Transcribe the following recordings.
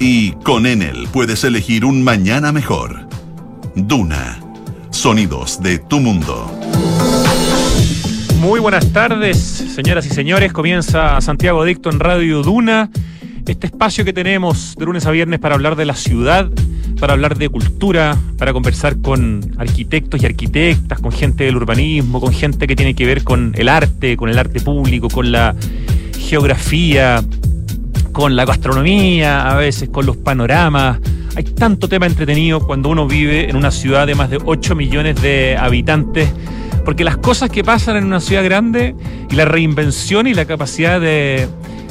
Y con Enel puedes elegir un mañana mejor. Duna. Sonidos de tu mundo. Muy buenas tardes, señoras y señores. Comienza Santiago Dicto en Radio Duna. Este espacio que tenemos de lunes a viernes para hablar de la ciudad, para hablar de cultura, para conversar con arquitectos y arquitectas, con gente del urbanismo, con gente que tiene que ver con el arte, con el arte público, con la geografía, con la gastronomía, a veces con los panoramas. Hay tanto tema entretenido cuando uno vive en una ciudad de más de 8 millones de habitantes, porque las cosas que pasan en una ciudad grande y la reinvención y la capacidad de,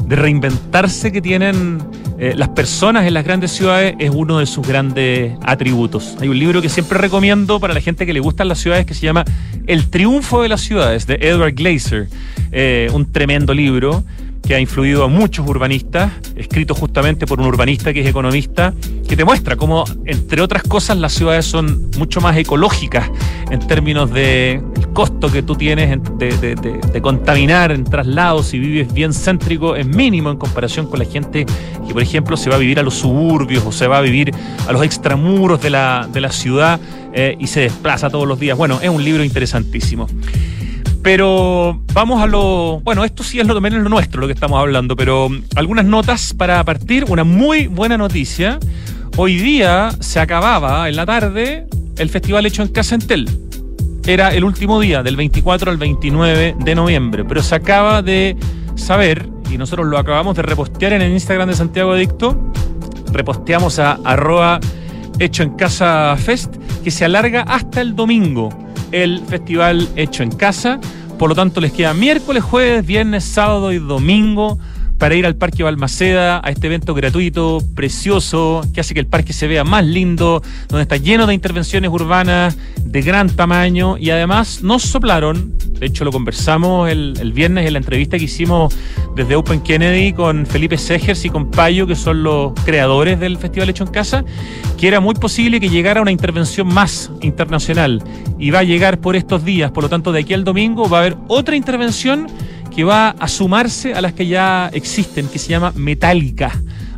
reinventarse que tienen eh, las personas en las grandes ciudades es uno de sus grandes atributos. Hay un libro que siempre recomiendo para la gente que le gustan las ciudades que se llama El triunfo de las ciudades, de Edward Glaser. Eh, un tremendo libro que ha influido a muchos urbanistas, escrito justamente por un urbanista que es economista, que te muestra cómo, entre otras cosas, las ciudades son mucho más ecológicas en términos de costo que tú tienes de, contaminar en traslados si vives bien céntrico es mínimo en comparación con la gente que, por ejemplo, se va a vivir a los suburbios o se va a vivir a los extramuros de la, de la ciudad eh, y se desplaza todos los días. Bueno, es un libro interesantísimo. Pero vamos a lo. Bueno, esto sí es lo, también lo nuestro, lo que estamos hablando, pero algunas notas para partir. Una muy buena noticia. Hoy día se acababa en la tarde el festival hecho en Casa Entel. Era el último día, del 24 al 29 de noviembre, pero se acaba de saber, y nosotros lo acabamos de repostear en el Instagram de Santiago Adicto, reposteamos a arroba hecho en casa fest, que se alarga hasta el domingo el festival hecho en casa. Por lo tanto, les queda miércoles, jueves, viernes, sábado y domingo para ir al Parque Balmaceda, a este evento gratuito, precioso, que hace que el parque se vea más lindo, donde está lleno de intervenciones urbanas de gran tamaño. Y además nos soplaron, de hecho lo conversamos el, viernes en la entrevista que hicimos desde Open Kennedy con Felipe Segers y con Payo, que son los creadores del Festival Hecho en Casa, que era muy posible que llegara una intervención más internacional. Y va a llegar por estos días, por lo tanto de aquí al domingo va a haber otra intervención que va a sumarse a las que ya existen, que se llama Metallica.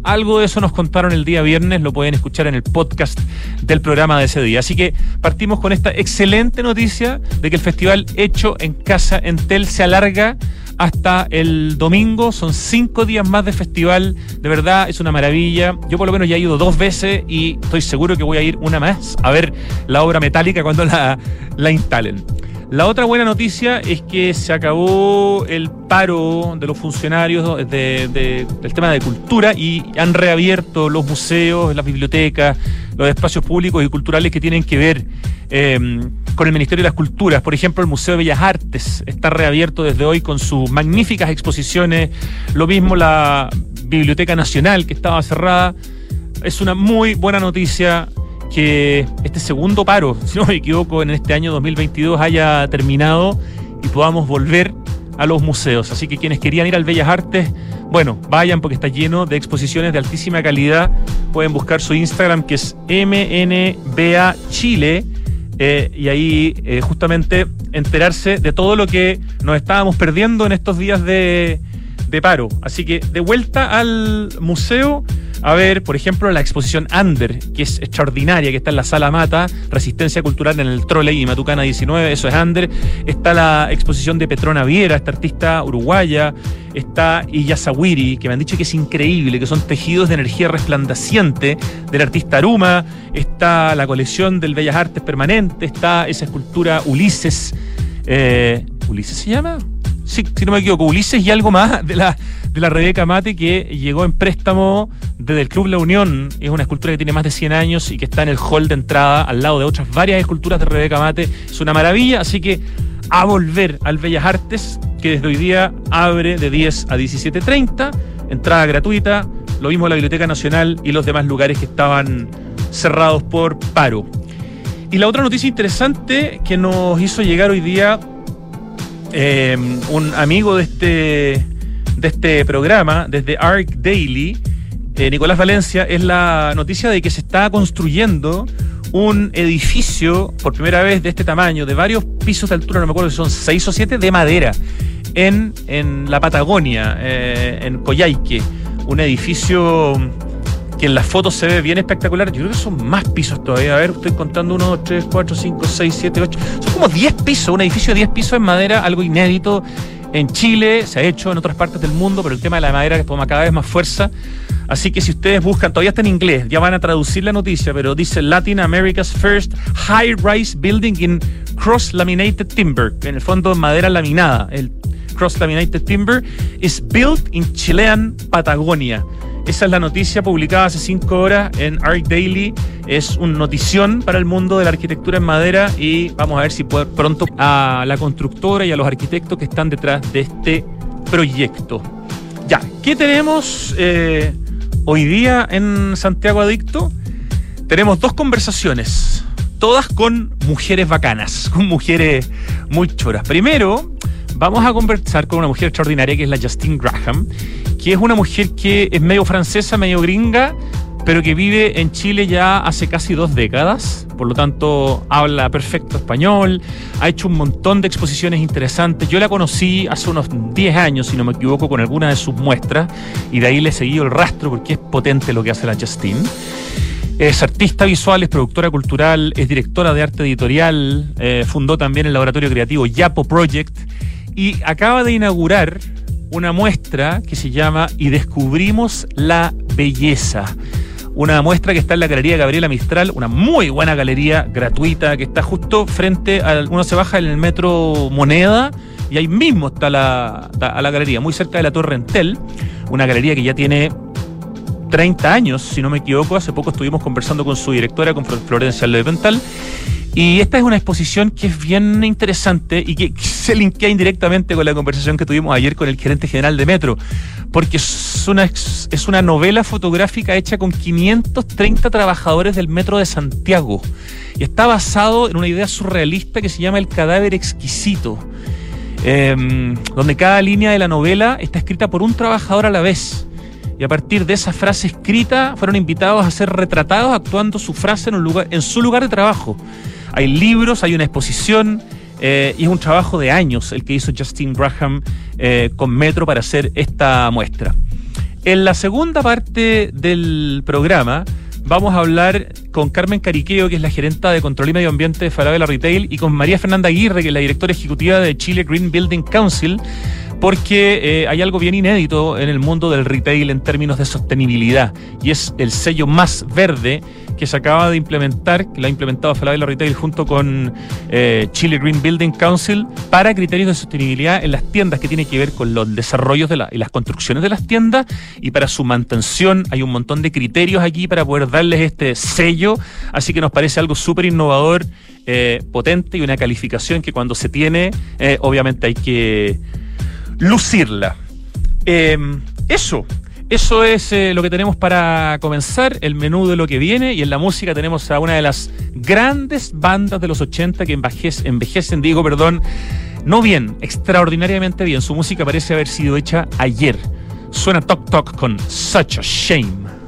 Algo de eso nos contaron el día viernes, lo pueden escuchar en el podcast del programa de ese día. Así que partimos con esta excelente noticia de que el festival hecho en casa en Tel se alarga hasta el domingo. Son cinco días más de festival. De verdad, es una maravilla. Yo por lo menos ya he ido dos veces y estoy seguro que voy a ir una más a ver la obra metálica cuando la, la instalen. La otra buena noticia es que se acabó el paro de los funcionarios del tema de cultura y han reabierto los museos, las bibliotecas, los espacios públicos y culturales que tienen que ver em, con el Ministerio de las Culturas. Por ejemplo, el Museo de Bellas Artes está reabierto desde hoy con sus magníficas exposiciones. Lo mismo la Biblioteca Nacional, que estaba cerrada. Es una muy buena noticia que este segundo paro, si no me equivoco, en este año 2022 haya terminado y podamos volver a los museos. Así que quienes querían ir al Bellas Artes, bueno, vayan porque está lleno de exposiciones de altísima calidad. Pueden buscar su Instagram que es MNBA Chile. Eh, y ahí eh, justamente enterarse de todo lo que nos estábamos perdiendo en estos días de, de paro. Así que de vuelta al museo a ver, por ejemplo, la exposición Under, que es extraordinaria, que está en la Sala Mata, Resistencia Cultural en el Trolley y Matucana 19, eso es Under. Está la exposición de Petrona Viera, esta artista uruguaya. Está Iyasawiri, que me han dicho que es increíble, que son tejidos de energía resplandeciente del artista Aruma. Está la colección del Bellas Artes Permanente. Está esa escultura Ulises. Eh, ¿Ulises se llama? Sí, si no me equivoco, Ulises y algo más de la de la Rebeca Mate que llegó en préstamo desde el Club La Unión. Es una escultura que tiene más de 100 años y que está en el hall de entrada al lado de otras varias esculturas de Rebeca Mate. Es una maravilla, así que a volver al Bellas Artes, que desde hoy día abre de 10 a 17.30, entrada gratuita, lo mismo la Biblioteca Nacional y los demás lugares que estaban cerrados por paro. Y la otra noticia interesante que nos hizo llegar hoy día eh, un amigo de este de este programa, desde ARC Daily, eh, Nicolás Valencia, es la noticia de que se está construyendo un edificio por primera vez de este tamaño, de varios pisos de altura, no me acuerdo si son seis o siete, de madera, en, en la Patagonia, eh, en Coyhaique. Un edificio que en las fotos se ve bien espectacular. Yo creo que son más pisos todavía. A ver, estoy contando 1, 2, 3, 4, 5, 6, 7, 8. Son como 10 pisos, un edificio de 10 pisos en madera, algo inédito. En Chile se ha hecho en otras partes del mundo, pero el tema de la madera que toma cada vez más fuerza. Así que si ustedes buscan, todavía está en inglés, ya van a traducir la noticia, pero dice Latin America's first high-rise building in cross-laminated timber, en el fondo madera laminada. El cross-laminated timber is built in Chilean Patagonia. Esa es la noticia publicada hace cinco horas en Arc Daily. Es una notición para el mundo de la arquitectura en madera y vamos a ver si puede pronto a la constructora y a los arquitectos que están detrás de este proyecto. Ya, ¿qué tenemos eh, hoy día en Santiago Adicto? Tenemos dos conversaciones, todas con mujeres bacanas, con mujeres muy choras. Primero, vamos a conversar con una mujer extraordinaria que es la Justine Graham que es una mujer que es medio francesa, medio gringa, pero que vive en Chile ya hace casi dos décadas, por lo tanto habla perfecto español, ha hecho un montón de exposiciones interesantes. Yo la conocí hace unos 10 años, si no me equivoco, con alguna de sus muestras, y de ahí le he seguido el rastro porque es potente lo que hace la Justine. Es artista visual, es productora cultural, es directora de arte editorial, eh, fundó también el laboratorio creativo Yapo Project y acaba de inaugurar una muestra que se llama Y descubrimos la belleza. Una muestra que está en la Galería Gabriela Mistral, una muy buena galería gratuita que está justo frente a. Uno se baja en el metro Moneda y ahí mismo está la, a la galería, muy cerca de la Torre Entel. Una galería que ya tiene 30 años, si no me equivoco. Hace poco estuvimos conversando con su directora, con Florencia Levental. Y esta es una exposición que es bien interesante y que se linkea indirectamente con la conversación que tuvimos ayer con el gerente general de Metro, porque es una, es una novela fotográfica hecha con 530 trabajadores del Metro de Santiago y está basado en una idea surrealista que se llama El cadáver exquisito. Em, donde cada línea de la novela está escrita por un trabajador a la vez. Y a partir de esa frase escrita fueron invitados a ser retratados actuando su frase en, un lugar, en su lugar de trabajo. Hay libros, hay una exposición eh, y es un trabajo de años el que hizo Justin Graham eh, con Metro para hacer esta muestra. En la segunda parte del programa vamos a hablar con Carmen Cariqueo, que es la gerenta de Control y Medio Ambiente de Falabella Retail, y con María Fernanda Aguirre, que es la directora ejecutiva de Chile Green Building Council, porque eh, hay algo bien inédito en el mundo del retail en términos de sostenibilidad, y es el sello más verde que se acaba de implementar, que la ha implementado Falabella Retail junto con eh, Chile Green Building Council para criterios de sostenibilidad en las tiendas que tiene que ver con los desarrollos de y las construcciones de las tiendas y para su mantención hay un montón de criterios aquí para poder darles este sello, así que nos parece algo súper innovador, eh, potente y una calificación que cuando se tiene eh, obviamente hay que lucirla. eso. Eso es eh, lo que tenemos para comenzar, el menú de lo que viene y en la música tenemos a una de las grandes bandas de los 80 que envejecen, digo, perdón, no bien, extraordinariamente bien. Su música parece haber sido hecha ayer. Suena Tok Tok con Such a Shame.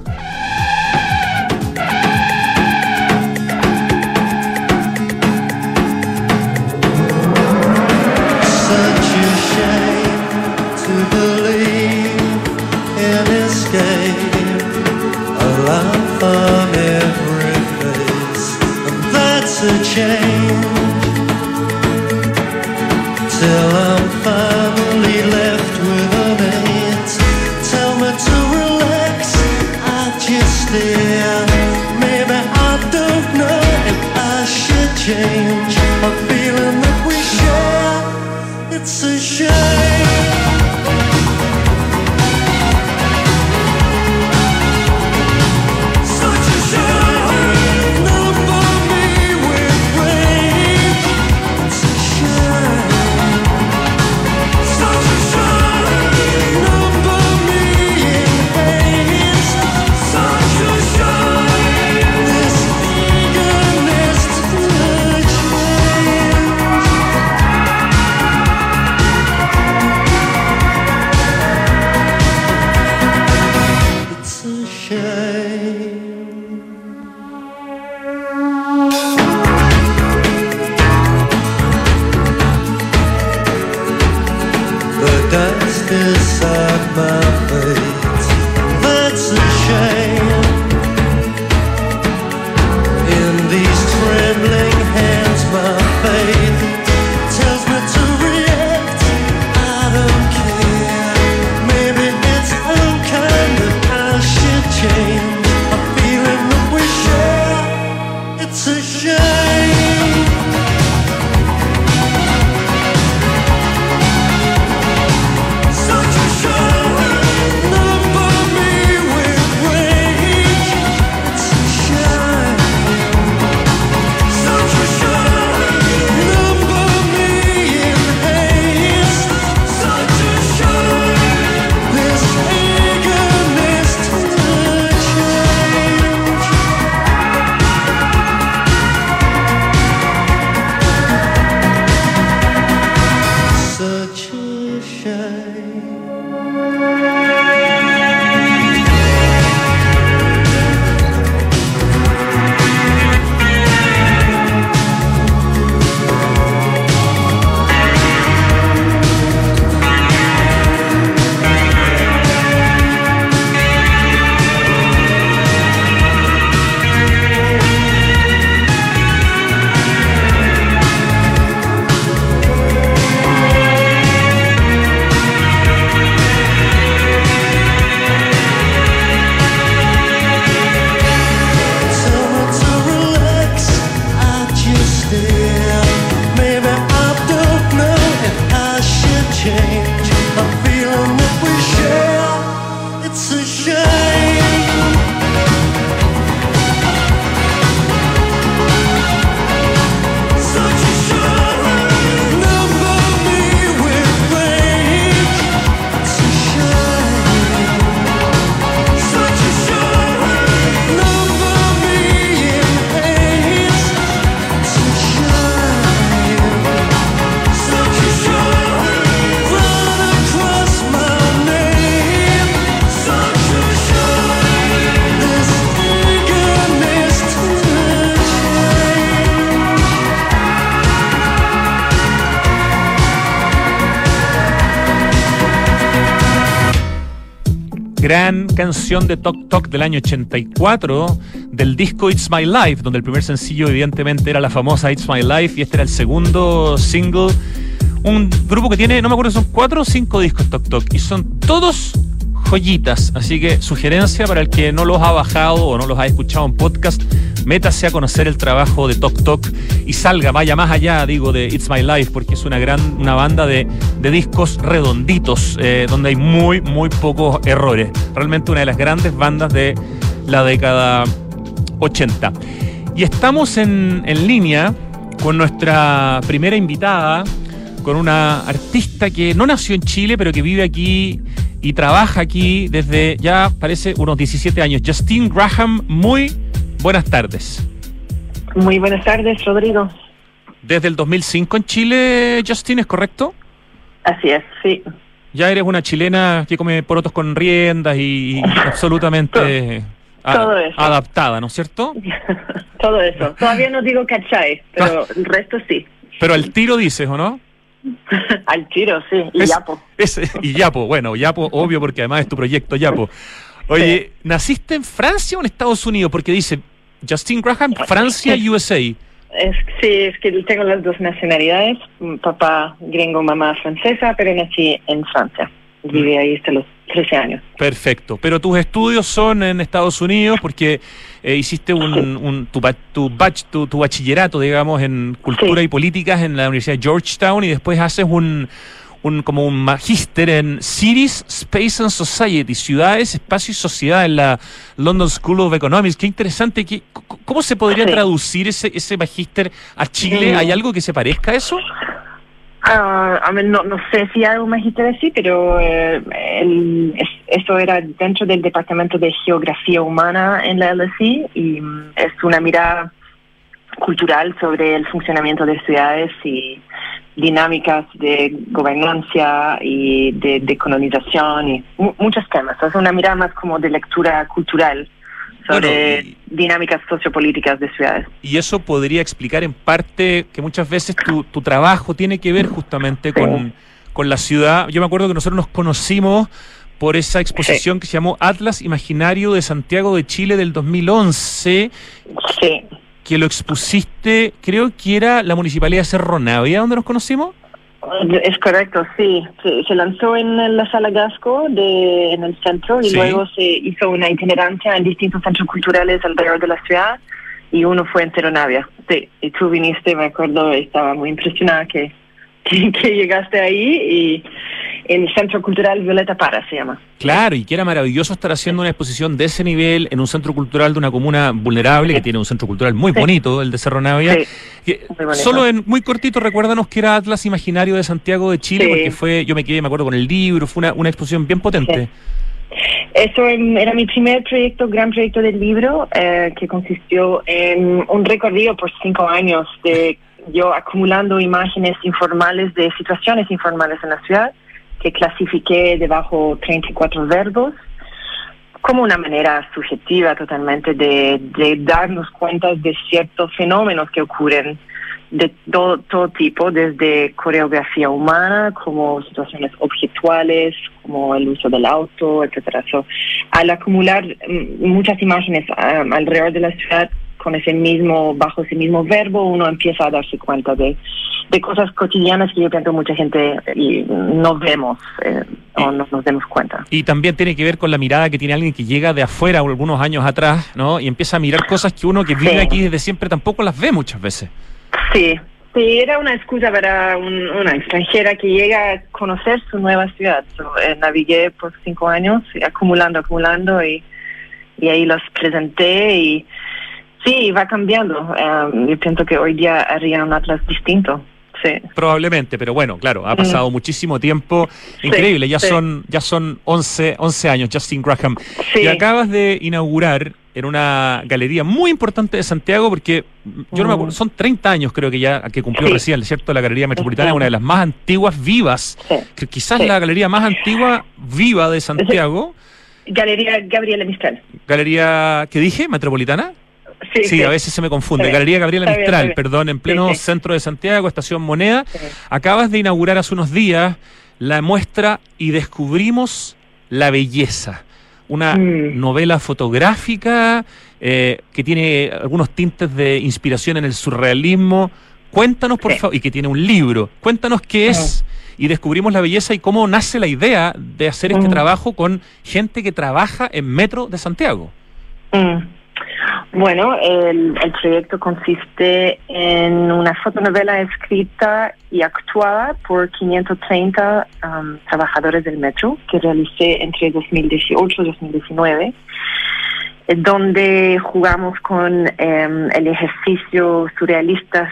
change. night. Canción de Tok Tok del año 84 del disco It's My Life, donde el primer sencillo evidentemente era la famosa It's My Life y este era el segundo single. Un grupo que tiene, no me acuerdo, son cuatro o cinco discos Tok Tok y son todos joyitas. Así que sugerencia para el que no los ha bajado o no los ha escuchado en podcast, métase a conocer el trabajo de Tok Tok y salga, vaya más allá, digo, de It's My Life, porque es una gran, una banda de, de discos redonditos, eh, donde hay muy, muy pocos errores. Realmente una de las grandes bandas de la década 80. Y estamos en, en línea con nuestra primera invitada, con una artista que no nació en Chile, pero que vive aquí y trabaja aquí desde ya parece unos 17 años. Justine Graham, muy buenas tardes. Muy buenas tardes, Rodrigo. Desde el 2005 en Chile, Justine, ¿es correcto? Así es, sí. Ya eres una chilena que come porotos con riendas y, absolutamente adaptada, ¿no es cierto? Todo eso. Todavía no digo cachai, pero el resto sí. Pero al tiro dices, ¿o no? Al tiro, sí, y Yapo. y Yapo, bueno, Yapo, obvio, porque además es tu proyecto Yapo. Oye, ¿naciste en Francia o en Estados Unidos? Porque dice Justin Graham, Francia, USA. Es, sí, es que tengo las dos nacionalidades, papá gringo, mamá francesa, pero nací en Francia. Viví ahí hasta los 13 años. Perfecto. Pero tus estudios son en Estados Unidos porque eh, hiciste un, tu, tu, tu, bachillerato, digamos, en cultura y políticas en la Universidad de Georgetown y después haces un, un como un magíster en Cities, Space and Society, ciudades, espacio y sociedad en la London School of Economics. Qué interesante. Qué, ¿Cómo se podría traducir ese, ese magíster a Chile? ¿Hay algo que se parezca a eso? Uh, no, no sé si hay un magíster así, pero eh, eso era dentro del Departamento de Geografía Humana en la LSI y mm, es una mirada cultural sobre el funcionamiento de ciudades y dinámicas de gobernancia y de, colonización y muchos temas. Es una mirada más como de lectura cultural sobre dinámicas sociopolíticas de ciudades. Y eso podría explicar en parte que muchas veces tu, tu trabajo tiene que ver justamente con, con, la ciudad. Yo me acuerdo que nosotros nos conocimos por esa exposición que se llamó Atlas Imaginario de Santiago de Chile del 2011. Sí. Que lo expusiste, creo que era la Municipalidad de Cerro Navia, donde nos conocimos. Es correcto, sí. Se, lanzó en la sala Gasco de, en el centro y luego se hizo una itinerancia en distintos centros culturales alrededor de la ciudad y uno fue en Teronavia. Sí, y tú viniste, me acuerdo, estaba muy impresionada que, que llegaste ahí y el Centro Cultural Violeta Para se llama. Claro, y que era maravilloso estar haciendo una exposición de ese nivel en un centro cultural de una comuna vulnerable, que tiene un centro cultural muy bonito, el de Cerro Navia. solo en muy cortito, recuérdanos que era Atlas Imaginario de Santiago de Chile, porque fue, yo me quedé, me acuerdo, con el libro, fue una, una exposición bien potente. Eso era mi primer proyecto, gran proyecto del libro, eh, que consistió en un recorrido por cinco años de yo acumulando imágenes informales de situaciones informales en la ciudad que clasifiqué debajo 34 verbos como una manera subjetiva totalmente de, darnos cuenta de ciertos fenómenos que ocurren de todo, todo tipo, desde coreografía humana, como situaciones objetuales, como el uso del auto, etcétera. al acumular mm, muchas imágenes um, alrededor de la ciudad con ese mismo, bajo ese mismo verbo, uno empieza a darse cuenta de de cosas cotidianas que yo pienso mucha gente y no vemos eh, o no nos demos cuenta. Y también tiene que ver con la mirada que tiene alguien que llega de afuera algunos años atrás, ¿no? Y empieza a mirar cosas que uno que vive aquí desde siempre tampoco las ve muchas veces. Sí, sí, era una excusa para una extranjera que llega a conocer su nueva ciudad. Eh, navigué por cinco años, acumulando, acumulando y, y ahí los presenté y sí, va cambiando. Eh, yo pienso que hoy día haría un atlas distinto. Probablemente, pero bueno, claro, ha pasado mm. muchísimo tiempo. Increíble, ya son ya son 11, 11 años, Justin Graham. Y acabas de inaugurar en una galería muy importante de Santiago, porque yo no me acuerdo, mm. son 30 años creo que ya que cumplió recién, ¿cierto? La Galería Metropolitana, una de las más antiguas vivas, que quizás la galería más antigua viva de Santiago. Galería Gabriela Mistral. Galería, ¿qué dije? ¿Metropolitana? Sí, a veces se me confunde. Galería Gabriela Mistral, perdón, en pleno centro de Santiago, Estación Moneda. Acabas de inaugurar hace unos días la muestra y descubrimos la belleza. una mm. novela fotográfica eh, que tiene algunos tintes de inspiración en el surrealismo. Cuéntanos, por favor, y que tiene un libro. Cuéntanos qué es y descubrimos la belleza y cómo nace la idea de hacer este mm. trabajo con gente que trabaja en Metro de Santiago. Mm. Bueno, el, proyecto consiste en una fotonovela escrita y actuada por 530 um, trabajadores del metro que realicé entre 2018 y 2019 donde jugamos con em, el ejercicio surrealista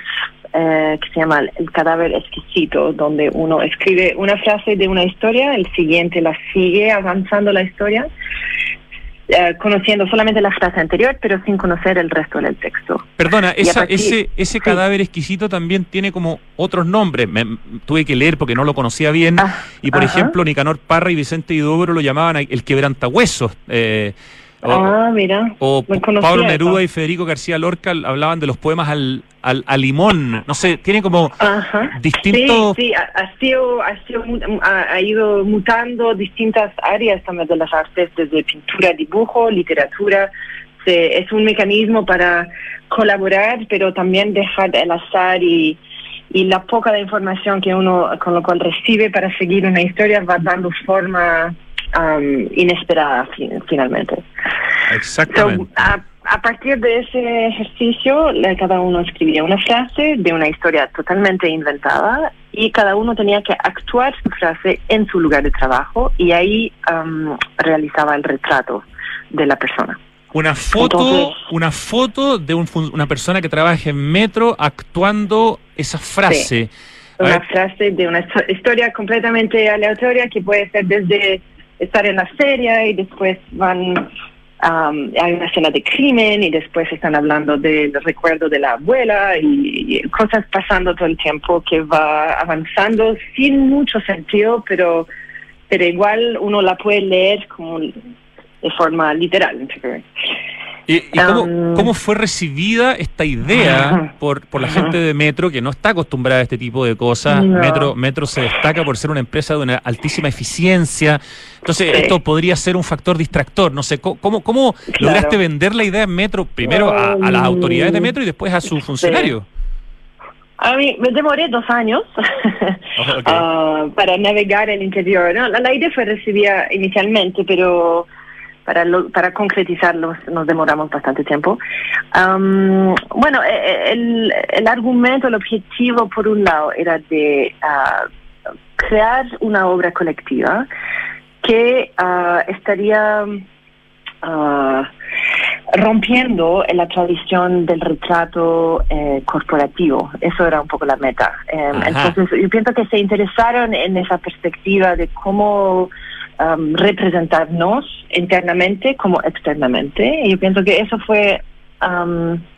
eh, que se llama El cadáver exquisito, donde uno escribe una frase de una historia, el siguiente la sigue avanzando la historia, eh, conociendo solamente la frase anterior, pero sin conocer el resto del texto. Perdona, ese, ese cadáver exquisito también tiene como otros nombres. Me, tuve que leer porque no lo conocía bien. Ah, y por ejemplo, Nicanor Parra y Vicente Idóboro lo llamaban el quebrantahuesos. Eh, ah, mira. O Pablo Neruda y Federico García Lorca hablaban de los poemas al, al, limón. No sé, tiene como distintos. Sí, sí, ha, sido, ha, sido, ha, ido mutando distintas áreas también de las artes, desde pintura, dibujo, literatura. es un mecanismo para colaborar, pero también dejar el azar y, y la poca de información que uno con lo cual recibe para seguir una historia va dando forma um, inesperada finalmente. Exactamente. a, partir de ese ejercicio, cada uno escribía una frase de una historia totalmente inventada y cada uno tenía que actuar su frase en su lugar de trabajo y ahí um, realizaba el retrato de la persona. Una foto, una foto de una persona que trabaja en metro actuando esa frase. Una frase de una historia completamente aleatoria que puede ser desde estar en la serie y después van um, hay una escena de crimen y después están hablando del recuerdo de la abuela y, cosas pasando todo el tiempo que va avanzando sin mucho sentido, pero pero igual uno la puede leer como de forma literal. ¿Y, um, cómo, fue recibida esta idea por, por la gente de Metro que no está acostumbrada a este tipo de cosas? Metro, Metro se destaca por ser una empresa de una altísima eficiencia. Entonces, esto podría ser un factor distractor. No sé, ¿cómo, cómo lograste vender la idea en Metro primero a, las autoridades de Metro y después a sus funcionarios? A mí me demoré dos años ah, para navegar el interior. La, idea fue recibida inicialmente, pero para, para concretizarlo nos demoramos bastante tiempo. bueno, e, e, el, el, argumento, el objetivo, por un lado, era de ah, crear una obra colectiva que ah, estaría ah, rompiendo la tradición del retrato eh, corporativo. Eso era un poco la meta. Em, entonces, yo pienso que se interesaron en esa perspectiva de cómo representarnos internamente como externamente. Y yo pienso que eso fue,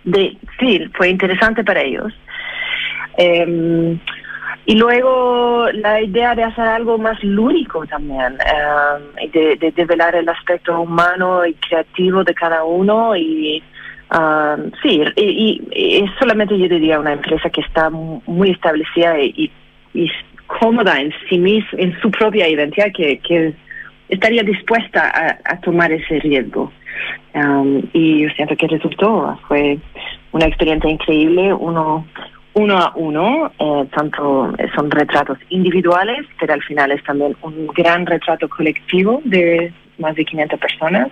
de, sí, fue interesante para ellos. Em, y luego la idea de hacer algo más lúdico también, de, de develar el aspecto humano y creativo de cada uno y sí, y, es solamente yo diría una empresa que está muy establecida y, y, cómoda en sí misma, en su propia identidad, que, que estaría dispuesta a, tomar ese riesgo. Um, y yo siento que resultó, fue una experiencia increíble, uno, uno a uno, eh, tanto son retratos individuales, pero al final es también un gran retrato colectivo de más de 500 personas.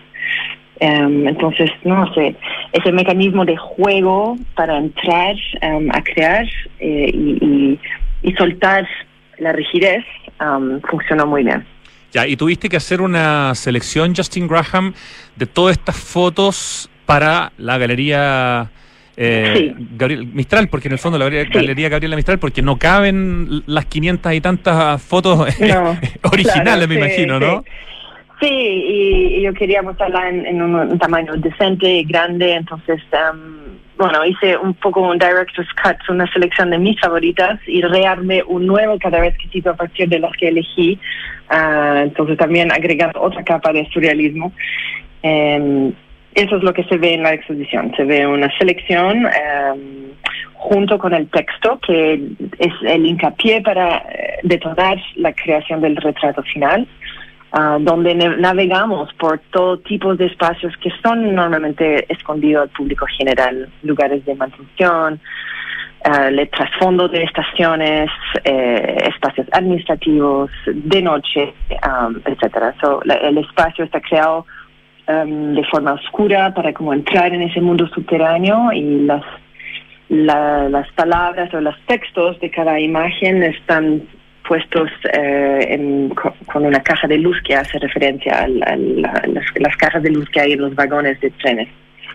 Um, entonces, no sé, ese mecanismo de juego para entrar um, a crear eh, y, soltar la rigidez funcionó muy bien. Ya, y tuviste que hacer una selección, Justin Graham, de todas estas fotos para la galería eh, Gabriel Mistral, porque en el fondo la galería, Gabriela Mistral, porque no caben las 500 y tantas fotos originales, me imagino, ¿no? Sí, y, yo quería mostrarla en, un, tamaño decente, grande, entonces, um, bueno, hice un poco un director's cut, una selección de mis favoritas y rearme un nuevo cada vez que a partir de las que elegí. Uh, entonces también agregar otra capa de surrealismo. Um, eso es lo que se ve en la exposición. Se ve una selección um, junto con el texto, que es el hincapié para eh, detonar la creación del retrato final. ah, donde navegamos por todo tipo de espacios que son normalmente escondidos al público general, lugares de mantención, uh, trasfondo de estaciones, eh, espacios administrativos, de noche, um, etcétera. el espacio está creado um, de forma oscura para como entrar en ese mundo subterráneo y las las palabras o los textos de cada imagen están puestos eh, con una caja de luz que hace referencia a, las cajas de luz que hay en los vagones de trenes.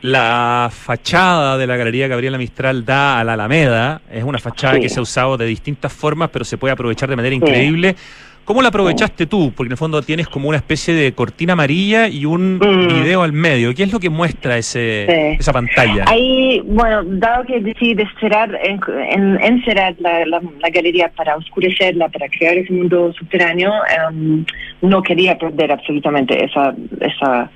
La fachada de la Galería Gabriela Mistral da a la Alameda. Es una fachada que se ha usado de distintas formas, pero se puede aprovechar de manera increíble. ¿Cómo la aprovechaste tú? Porque en el fondo tienes como una especie de cortina amarilla y un mm. video al medio. ¿Qué es lo que muestra ese, esa pantalla? Ahí, bueno, dado que decidí encerrar, en, encerrar la, galería para oscurecerla, para crear ese mundo subterráneo, em, no quería perder absolutamente esa, esa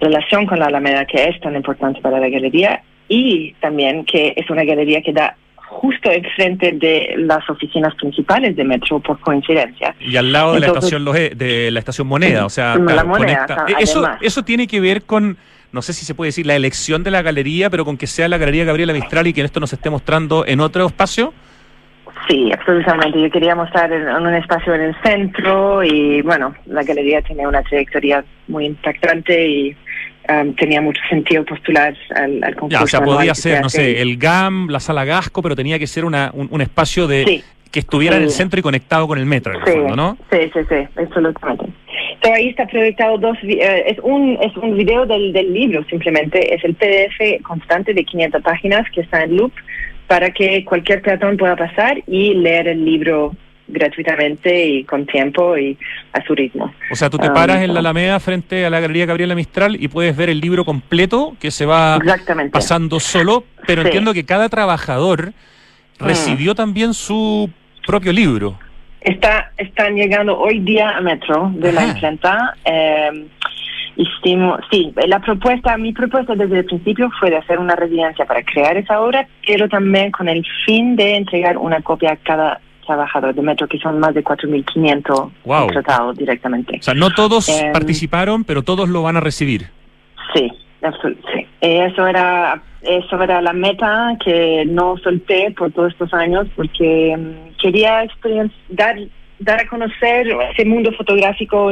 relación con la Alameda que es tan importante para la galería y también que es una galería que da justo enfrente de las oficinas principales de Metro por coincidencia. Y al lado de la estación de la estación Moneda, o sea, moneda, eh, eso eso tiene que ver con no sé si se puede decir la elección de la galería, pero con que sea la galería Gabriela Mistral y que en esto nos esté mostrando en otro espacio. Sí, absolutamente. Yo quería mostrar en, un espacio en el centro y bueno, la galería tiene una trayectoria muy impactante y Um, tenía mucho sentido postular al, al concurso. Ya, o sea, podía ser, no sé, el GAM, la sala Gasco, pero tenía que ser una, un, espacio de que estuviera en el centro y conectado con el metro, en el fondo, ¿no? Sí, sí, sí, absolutamente. Entonces ahí está proyectado dos, eh, es un es un video del, del libro simplemente, es el PDF constante de 500 páginas que está en loop para que cualquier peatón pueda pasar y leer el libro gratuitamente y con tiempo y a su ritmo. O sea, tú te paras en la Alameda frente a la Galería Gabriela Mistral y puedes ver el libro completo que se va pasando solo, pero entiendo que cada trabajador mm. recibió también su propio libro. Está, están llegando hoy día a Metro de la imprenta. Eh, sí, la propuesta, mi propuesta desde el principio fue de hacer una residencia para crear esa obra, pero también con el fin de entregar una copia a cada trabajadores de metro, que son más de 4.500 contratados directamente. O sea, no todos em, participaron, pero todos lo van a recibir. Sí, sí. Eso era, eso era la meta que no solté por todos estos años, porque em, quería dar, dar a conocer ese mundo fotográfico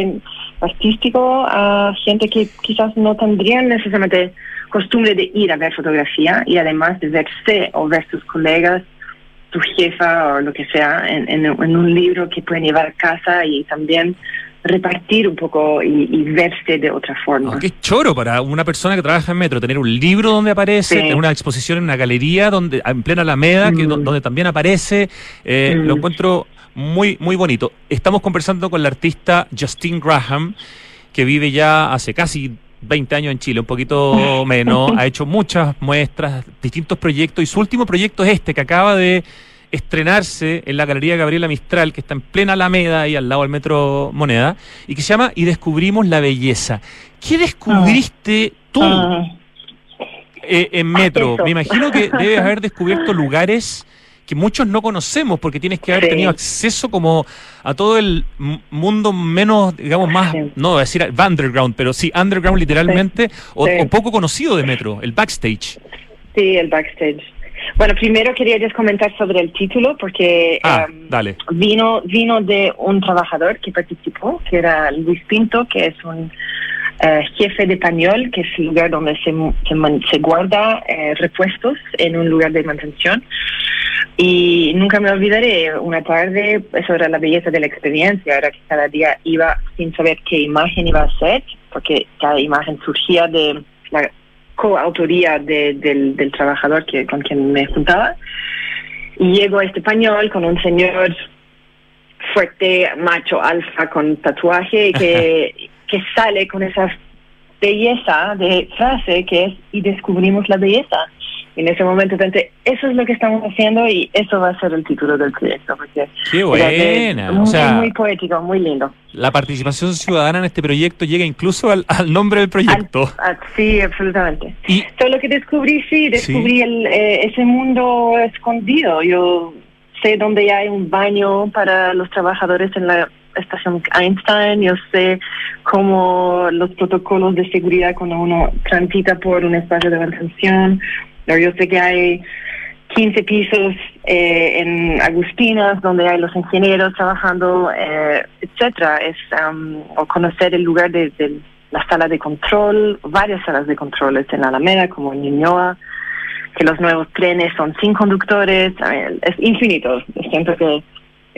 artístico a gente que quizás no tendrían necesariamente costumbre de ir a ver fotografía y además de verse o ver sus colegas tu jefa o lo que sea en, un libro que pueden llevar a casa y también repartir un poco y, verse de otra forma. qué choro para una persona que trabaja en metro, tener un libro donde aparece, tener una exposición en una galería donde en plena Alameda, que, mm. donde también aparece. Eh, lo mm. encuentro muy, muy bonito. Estamos conversando con la artista Justine Graham, que vive ya hace casi 20 años en Chile, un poquito menos, ha hecho muchas muestras, distintos proyectos y su último proyecto es este que acaba de estrenarse en la Galería Gabriela Mistral, que está en plena Alameda y al lado del Metro Moneda, y que se llama Y descubrimos la belleza. ¿Qué descubriste tú ah. eh, en Metro? Me imagino que debes haber descubierto lugares que muchos no conocemos porque tienes que haber tenido acceso como a todo el mundo menos, digamos, más, no voy a decir underground, pero sí, underground literalmente, o, poco conocido de Metro, el backstage. Sí, el backstage. Bueno, primero quería ya comentar sobre el título porque ah, em, dale. vino vino de un trabajador que participó, que era Luis Pinto, que es un eh, jefe de pañol, que es el lugar donde se, se, guarda eh, repuestos en un lugar de mantención. Y nunca me olvidaré, una tarde, eso era la belleza de la experiencia, era que cada día iba sin saber qué imagen iba a ser, porque cada imagen surgía de la coautoría del, del trabajador que, con quien me juntaba. Y llego a este pañol con un señor fuerte, macho, alfa, con tatuaje, que, que sale con esa belleza de frase que es y descubrimos la belleza en ese momento pensé, eso es lo que estamos haciendo y eso va a ser el título del proyecto. Porque Qué buena. Muy, muy poético, muy lindo. La participación ciudadana en este proyecto llega incluso al, nombre del proyecto. sí, absolutamente. Y todo lo que descubrí, sí, descubrí El, eh, ese mundo escondido. Yo sé dónde hay un baño para los trabajadores en la estación Einstein, yo sé cómo los protocolos de seguridad cuando uno transita por un espacio de mantención. Yo sé que hay 15 pisos eh, en Agustinas, donde hay los ingenieros trabajando, eh, etcétera. Es um, conocer el lugar de, la sala de control, varias salas de controles en Alameda, como en Ñuñoa, que los nuevos trenes son sin conductores, es infinito. Siento que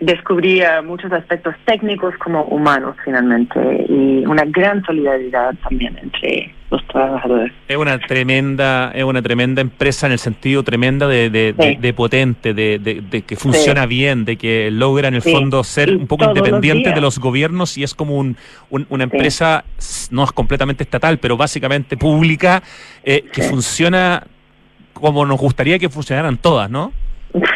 descubría muchos aspectos técnicos como humanos finalmente y una gran solidaridad también entre los trabajadores. Es una tremenda, es una tremenda empresa en el sentido tremenda de, de, potente, de, que funciona bien, de que logra en el fondo ser un poco independiente de los gobiernos y es como un, una empresa, no es completamente estatal, pero básicamente pública, eh, que funciona como nos gustaría que funcionaran todas, ¿no?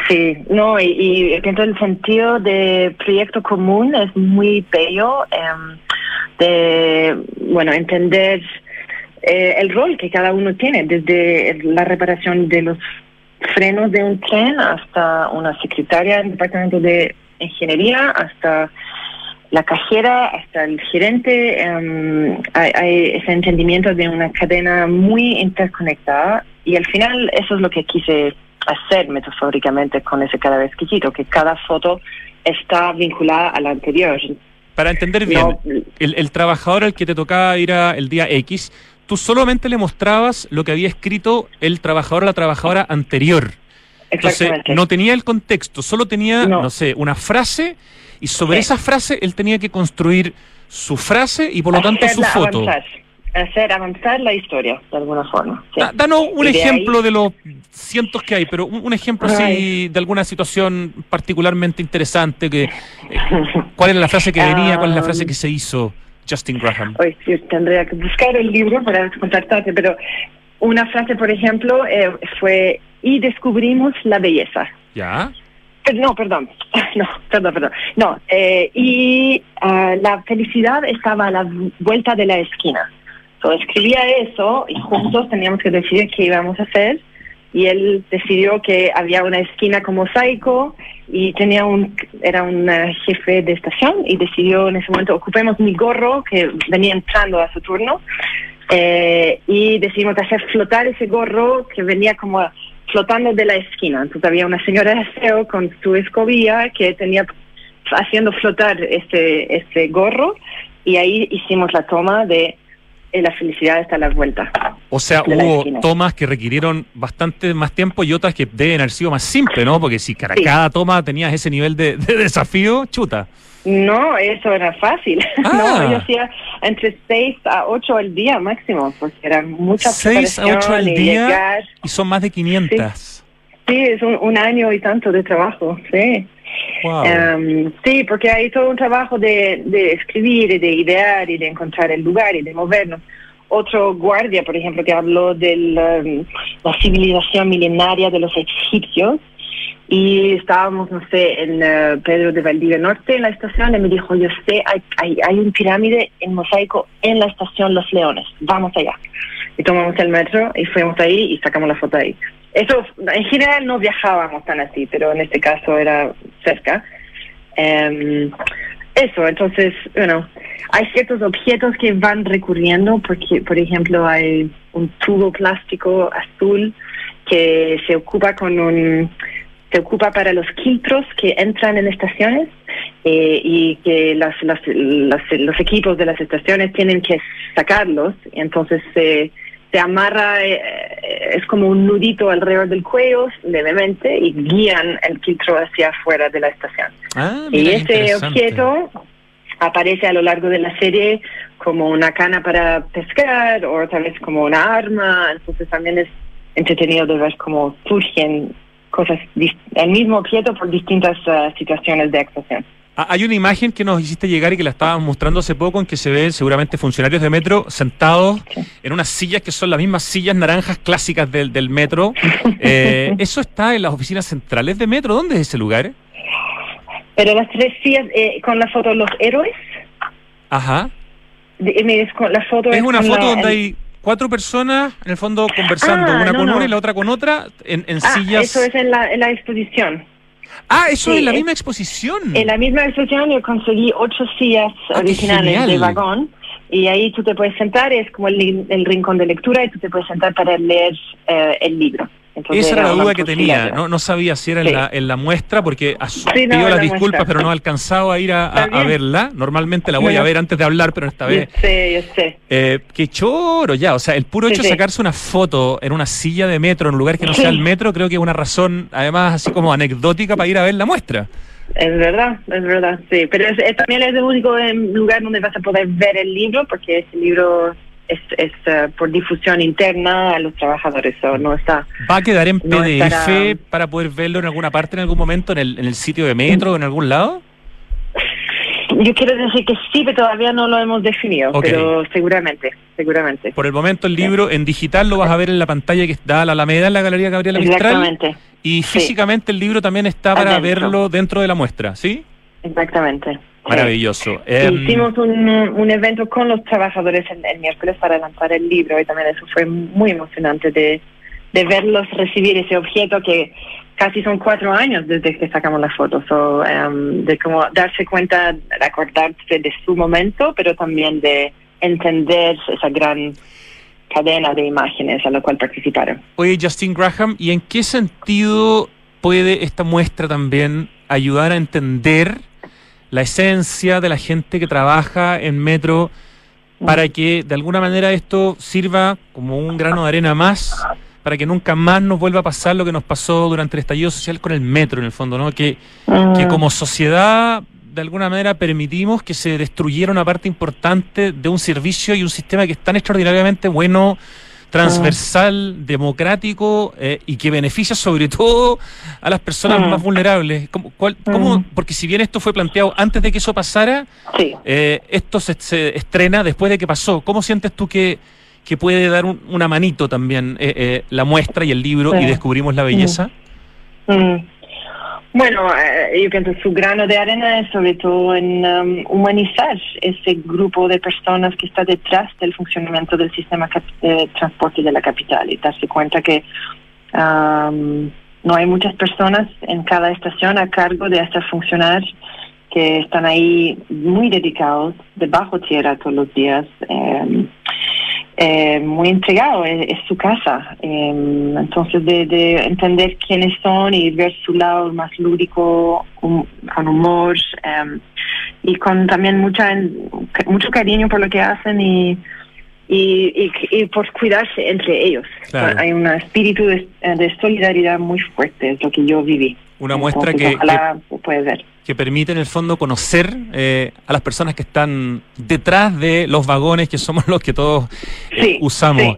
Sí, no, y, y el sentido de proyecto común es muy bello, em, de, bueno, entender eh, el rol que cada uno tiene, desde la reparación de los frenos de un tren hasta una secretaria del departamento de ingeniería, hasta la cajera, hasta el gerente. Em, hay, hay ese entendimiento de una cadena muy interconectada y al final eso es lo que quise hacer metafóricamente con ese cada vez exquisito, que cada foto está vinculada a la anterior. Para entender bien, el, trabajador al que te tocaba ir a el día X, tú solamente le mostrabas lo que había escrito el trabajador o la trabajadora anterior. Entonces, no tenía el contexto, solo tenía, no, sé, una frase y sobre esa frase él tenía que construir su frase y por lo tanto su foto hacer avanzar la historia de alguna forma. danos un ejemplo de los cientos que hay, pero un, ejemplo así de alguna situación particularmente interesante. Que, eh, ¿Cuál es la frase que venía? ¿Cuál es la ah. frase que se hizo? Justin Graham. Hoy sí, tendría que buscar el libro para contactarte, pero una frase, por ejemplo, eh, fue y descubrimos la belleza. ¿Ya? No, perdón, no, perdón, perdón. No, eh, y ah, la felicidad estaba a la vuelta de la esquina escribía eso y juntos teníamos que decidir qué íbamos a hacer. Y él decidió que había una esquina con mosaico y tenía un era un eh, jefe de estación y decidió en ese momento ocupemos mi gorro que venía entrando a su turno. Eh, y decidimos hacer flotar ese gorro que venía como flotando de la esquina. Entonces había una señora de aseo con su escobilla que tenía haciendo flotar ese ese gorro. Y ahí hicimos la toma de la felicidad está a la vuelta. O sea, hubo tomas que requirieron bastante más tiempo y otras que deben haber sido más simples, ¿no? Porque si cada, toma tenías ese nivel de, desafío, chuta. No, eso era fácil. No, ah. yo hacía entre 6 a 8 al día máximo, porque eran muchas 6 a 8 al día y son más de 500. Sí, es un, año y tanto de trabajo, sí. Em, sí, porque hay todo un trabajo de, escribir y de idear y de encontrar el lugar y de movernos otro guardia, por ejemplo, que habló de em, la, civilización milenaria de los egipcios. Y estábamos, no sé, en eh, Pedro de Valdivia Norte, en la estación, y me dijo, yo sé, hay, hay, hay un pirámide en mosaico en la estación Los Leones, vamos allá. Y tomamos el metro y fuimos ahí y sacamos la foto ahí. Eso, en general no viajábamos tan así, pero en este caso era cerca. Em, eso, entonces, bueno, hay ciertos objetos que van recurriendo, porque, por ejemplo, hay un tubo plástico azul que se ocupa con un se ocupa para los filtros que entran en estaciones eh, y que las, los equipos de las estaciones tienen que sacarlos y entonces se se amarra, eh, es como un nudito alrededor del cuello levemente y guían el filtro hacia afuera de la estación. Ah, y este objeto aparece a lo largo de la serie como una cana para pescar o tal vez como una arma, entonces también es entretenido de ver cómo surgen cosas, el mismo objeto por distintas uh, situaciones de actuación. Ah, hay una imagen que nos hiciste llegar y que la estábamos mostrando hace poco en que se ven seguramente funcionarios de metro sentados en unas sillas que son las mismas sillas naranjas clásicas del, del metro. Eh, ¿Eso está en las oficinas centrales de metro? ¿Dónde es ese lugar? Pero las tres sillas eh, con la foto de los héroes. Ajá. De, con la foto es una foto donde hay cuatro personas en el fondo conversando, ah, una con una y la otra con otra, en, en ah, sillas. Eso es en la, en la exposición. Ah, eso Sí, es la misma exposición. En la misma exposición yo conseguí ocho sillas Ah, originales de vagón y ahí tú te puedes sentar, es como el, el rincón de lectura y tú te puedes sentar para leer eh, el libro. Entonces, Esa era la duda que tenía. No, no sabía si era en, la, en la muestra, porque Sí, no, pido en las la disculpas, muestra. pero no he alcanzado a ir a, a- verla. Normalmente la voy a ver antes de hablar, pero esta vez. Yo sé, yo sé. Eh, qué choro ya, o sea, el puro hecho de sacarse una foto en una silla de metro, en un lugar que no sea el metro, creo que es una razón, además, así como anecdótica para ir a ver la muestra. Es verdad, es verdad, sí. Pero es, es- también es el único lugar donde vas a poder ver el libro, porque ese libro es, es eh, por difusión interna a los trabajadores, o no está. ¿Va a quedar en No PDF estará- para poder verlo en alguna parte, en algún momento, en el, en el sitio de metro o en algún lado? Yo quiero decir que sí, pero todavía no lo hemos definido, pero seguramente, seguramente. Por el momento el libro en digital lo vas a ver en la pantalla que da a la Alameda en la Galería Gabriela Mistral. Exactamente, Y Sí. físicamente el libro también está para Adentro. verlo dentro de la muestra, ¿sí? exactamente. Maravilloso. Em, Hicimos un, un evento con los trabajadores el, el miércoles para lanzar el libro y también eso fue muy emocionante de, de verlos recibir ese objeto que casi son cuatro años desde que sacamos las fotos, so, em, de cómo darse cuenta, de acordarse de su momento, pero también de entender esa gran cadena de imágenes a la cual participaron. Oye, Justin Graham, ¿y en qué sentido puede esta muestra también ayudar a entender la esencia de la gente que trabaja en Metro para que de alguna manera esto sirva como un grano de arena más para que nunca más nos vuelva a pasar lo que nos pasó durante el estallido social con el metro, en el fondo, ¿no? Que, que Mm. como sociedad, de alguna manera, permitimos que se destruyera una parte importante de un servicio y un sistema que es tan extraordinariamente bueno, transversal, democrático eh, y que beneficia sobre todo a las personas Mm. más vulnerables. ¿Cómo, cuál- cómo- Mm. porque si bien esto fue planteado antes de que eso pasara, Sí. eh, esto se, se estrena después de que pasó. ¿Cómo sientes tú que, que puede dar un- una manito también eh, eh, la muestra y el libro Sí. y descubrimos la belleza? Mm. Bueno, eh, yo pienso su grano de arena es sobre todo en um, humanizar ese grupo de personas que está detrás del funcionamiento del sistema de transporte de la capital y darse cuenta que um, no hay muchas personas en cada estación a cargo de hacer funcionar que están ahí muy dedicados debajo tierra todos los días. em, eh, muy entregado, es, es su casa. Eh, entonces, de, de entender quiénes son y ver su lado más lúdico, hum- con humor eh, y con también mucha mucho cariño por lo que hacen y, y, y- y por cuidarse entre ellos. Claro. Hay un espíritu de, de solidaridad muy fuerte, es lo que yo viví. Una muestra Entonces, que, ver. que permite en el fondo conocer eh, a las personas que están detrás de los vagones, que somos los que todos eh, Sí, usamos. sí.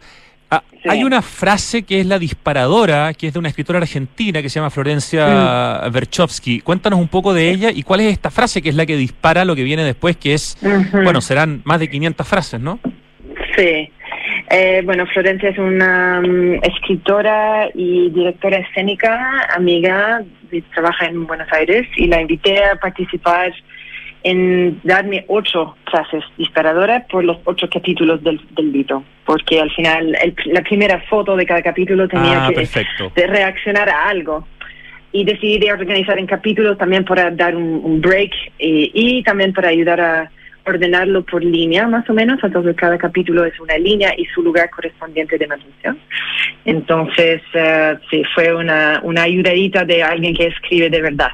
Ah, Sí. Hay una frase que es la disparadora, que es de una escritora argentina que se llama Florencia Mm. Berchovsky. Cuéntanos un poco de ella y cuál es esta frase que es la que dispara lo que viene después, que es, bueno, serán más de 500 frases, ¿no? Sí. Eh, bueno, Florencia es una mm, escritora y directora escénica, amiga, y trabaja en Buenos Aires y la invité a participar en darme ocho frases disparadoras por los ocho capítulos del, del libro, porque al final el- la primera foto de cada capítulo tenía ah, que de reaccionar a algo. Y decidí de organizar en capítulos también para dar un, un break eh, y también para ayudar a ordenarlo por línea, más o menos. Entonces, cada capítulo es una línea y su lugar correspondiente de manutención. Entonces, eh, sí, fue una, una ayudadita de alguien que escribe de verdad.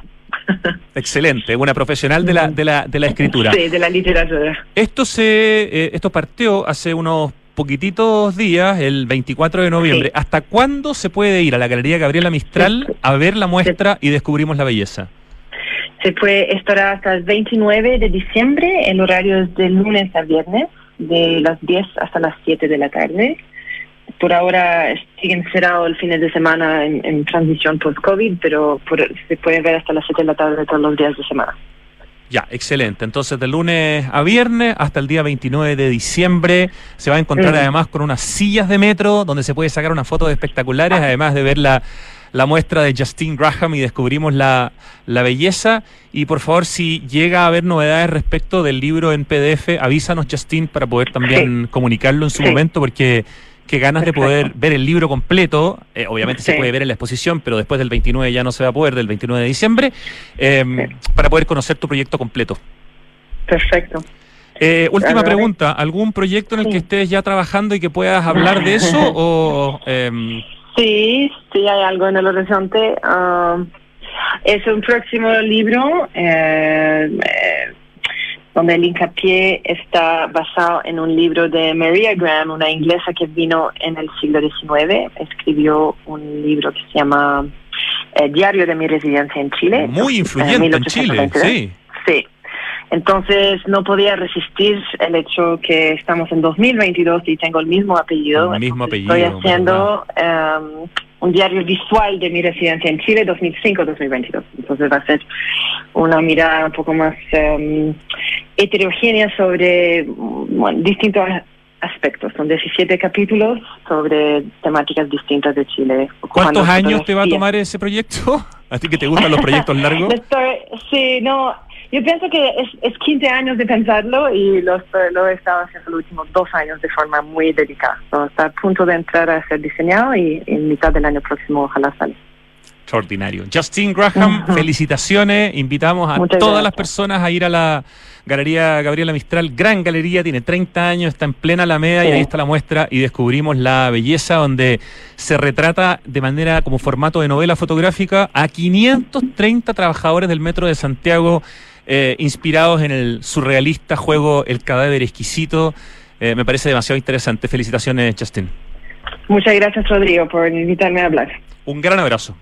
Excelente, una profesional de la, de la, de la escritura. Sí, de la literatura. Esto se eh, esto partió hace unos poquititos días, el 24 de noviembre. Sí. ¿Hasta cuándo se puede ir a la Galería Gabriela Mistral a ver la muestra y descubrimos la belleza? Se puede estar hasta el 29 de diciembre, el horario es de lunes a viernes, de las 10 hasta las 7 de la tarde. Por ahora siguen cerrados el fin de semana en, en transición post-COVID, pero por- se puede ver hasta las 7 de la tarde todos los días de semana. Ya, excelente. Entonces, de lunes a viernes hasta el día 29 de diciembre se va a encontrar Mm. además con unas sillas de metro donde se puede sacar unas fotos espectaculares, además de ver la, la muestra de Justine Graham y descubrimos la, la belleza. Y por favor, si llega a haber novedades respecto del libro en PDF, avísanos, Justine, para poder también comunicarlo en su Sí. momento, porque qué ganas de poder ver el libro completo. Eh, obviamente se puede ver en la exposición, pero después del 29 ya no se va a poder, del 29 de diciembre, em, para poder conocer tu proyecto completo. Perfecto. Eh, última pregunta, ¿algún proyecto en el que estés ya trabajando y que puedas hablar de eso? o, em, Sí, sí, hay algo en el horizonte. Um, es un próximo libro eh, eh, donde el hincapié está basado en un libro de Maria Graham, una inglesa que vino en el siglo XIX. Escribió un libro que se llama eh, Diario de mi residencia en Chile. Muy influyente en Chile, sí. Sí, entonces no podía resistir el hecho que estamos en 2022 y tengo el mismo apellido. El mismo apellido. Estoy haciendo um, un diario visual de mi residencia en Chile 2005-2022. Entonces va a ser una mirada un poco más um, heterogénea sobre distintos aspectos. Son 17 capítulos sobre temáticas distintas de Chile. ¿Cuántos años te va a tomar ese proyecto? ¿A ti que te gustan los proyectos largos? sí, no, yo pienso que es, es 15 años de pensarlo y lo, lo he estado haciendo los últimos dos años de forma muy dedicada. está a punto de entrar a ser diseñado y en mitad del año próximo ojalá salga. Extraordinario. Justin Graham, felicitaciones. Invitamos a todas las personas a ir a la Galería Gabriela Mistral, gran galería, tiene 30 años, está en plena Alameda y ahí está la muestra y descubrimos la belleza donde se retrata de manera como formato de novela fotográfica a 530 trabajadores del Metro de Santiago eh, inspirados en el surrealista juego El cadáver exquisito. Eh, me parece demasiado interesante. Felicitaciones, Justin. Muchas gracias, Rodrigo, por invitarme a hablar. Un gran abrazo.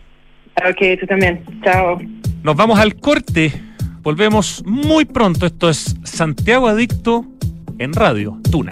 Ok, tú también. Chao. Nos vamos al corte. Volvemos muy pronto. Esto es Santiago Adicto en Radio Tuna.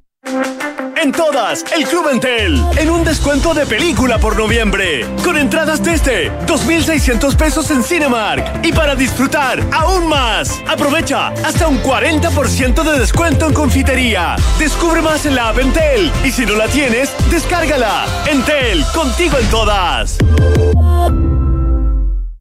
En todas, el Club Entel, en un descuento de película por noviembre, con entradas desde 2.600 pesos en Cinemark. Y para disfrutar aún más, aprovecha hasta un 40% de descuento en confitería. Descubre más en la app Entel y si no la tienes, descárgala. Entel, contigo en todas.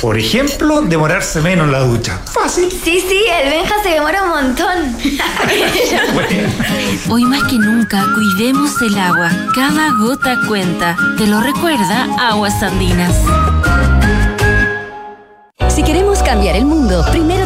Por ejemplo, demorarse menos en la ducha. Fácil. Sí, sí, el Benja se demora un montón. Hoy más que nunca, cuidemos el agua. Cada gota cuenta. Te lo recuerda Aguas Andinas. Si queremos cambiar el mundo, primero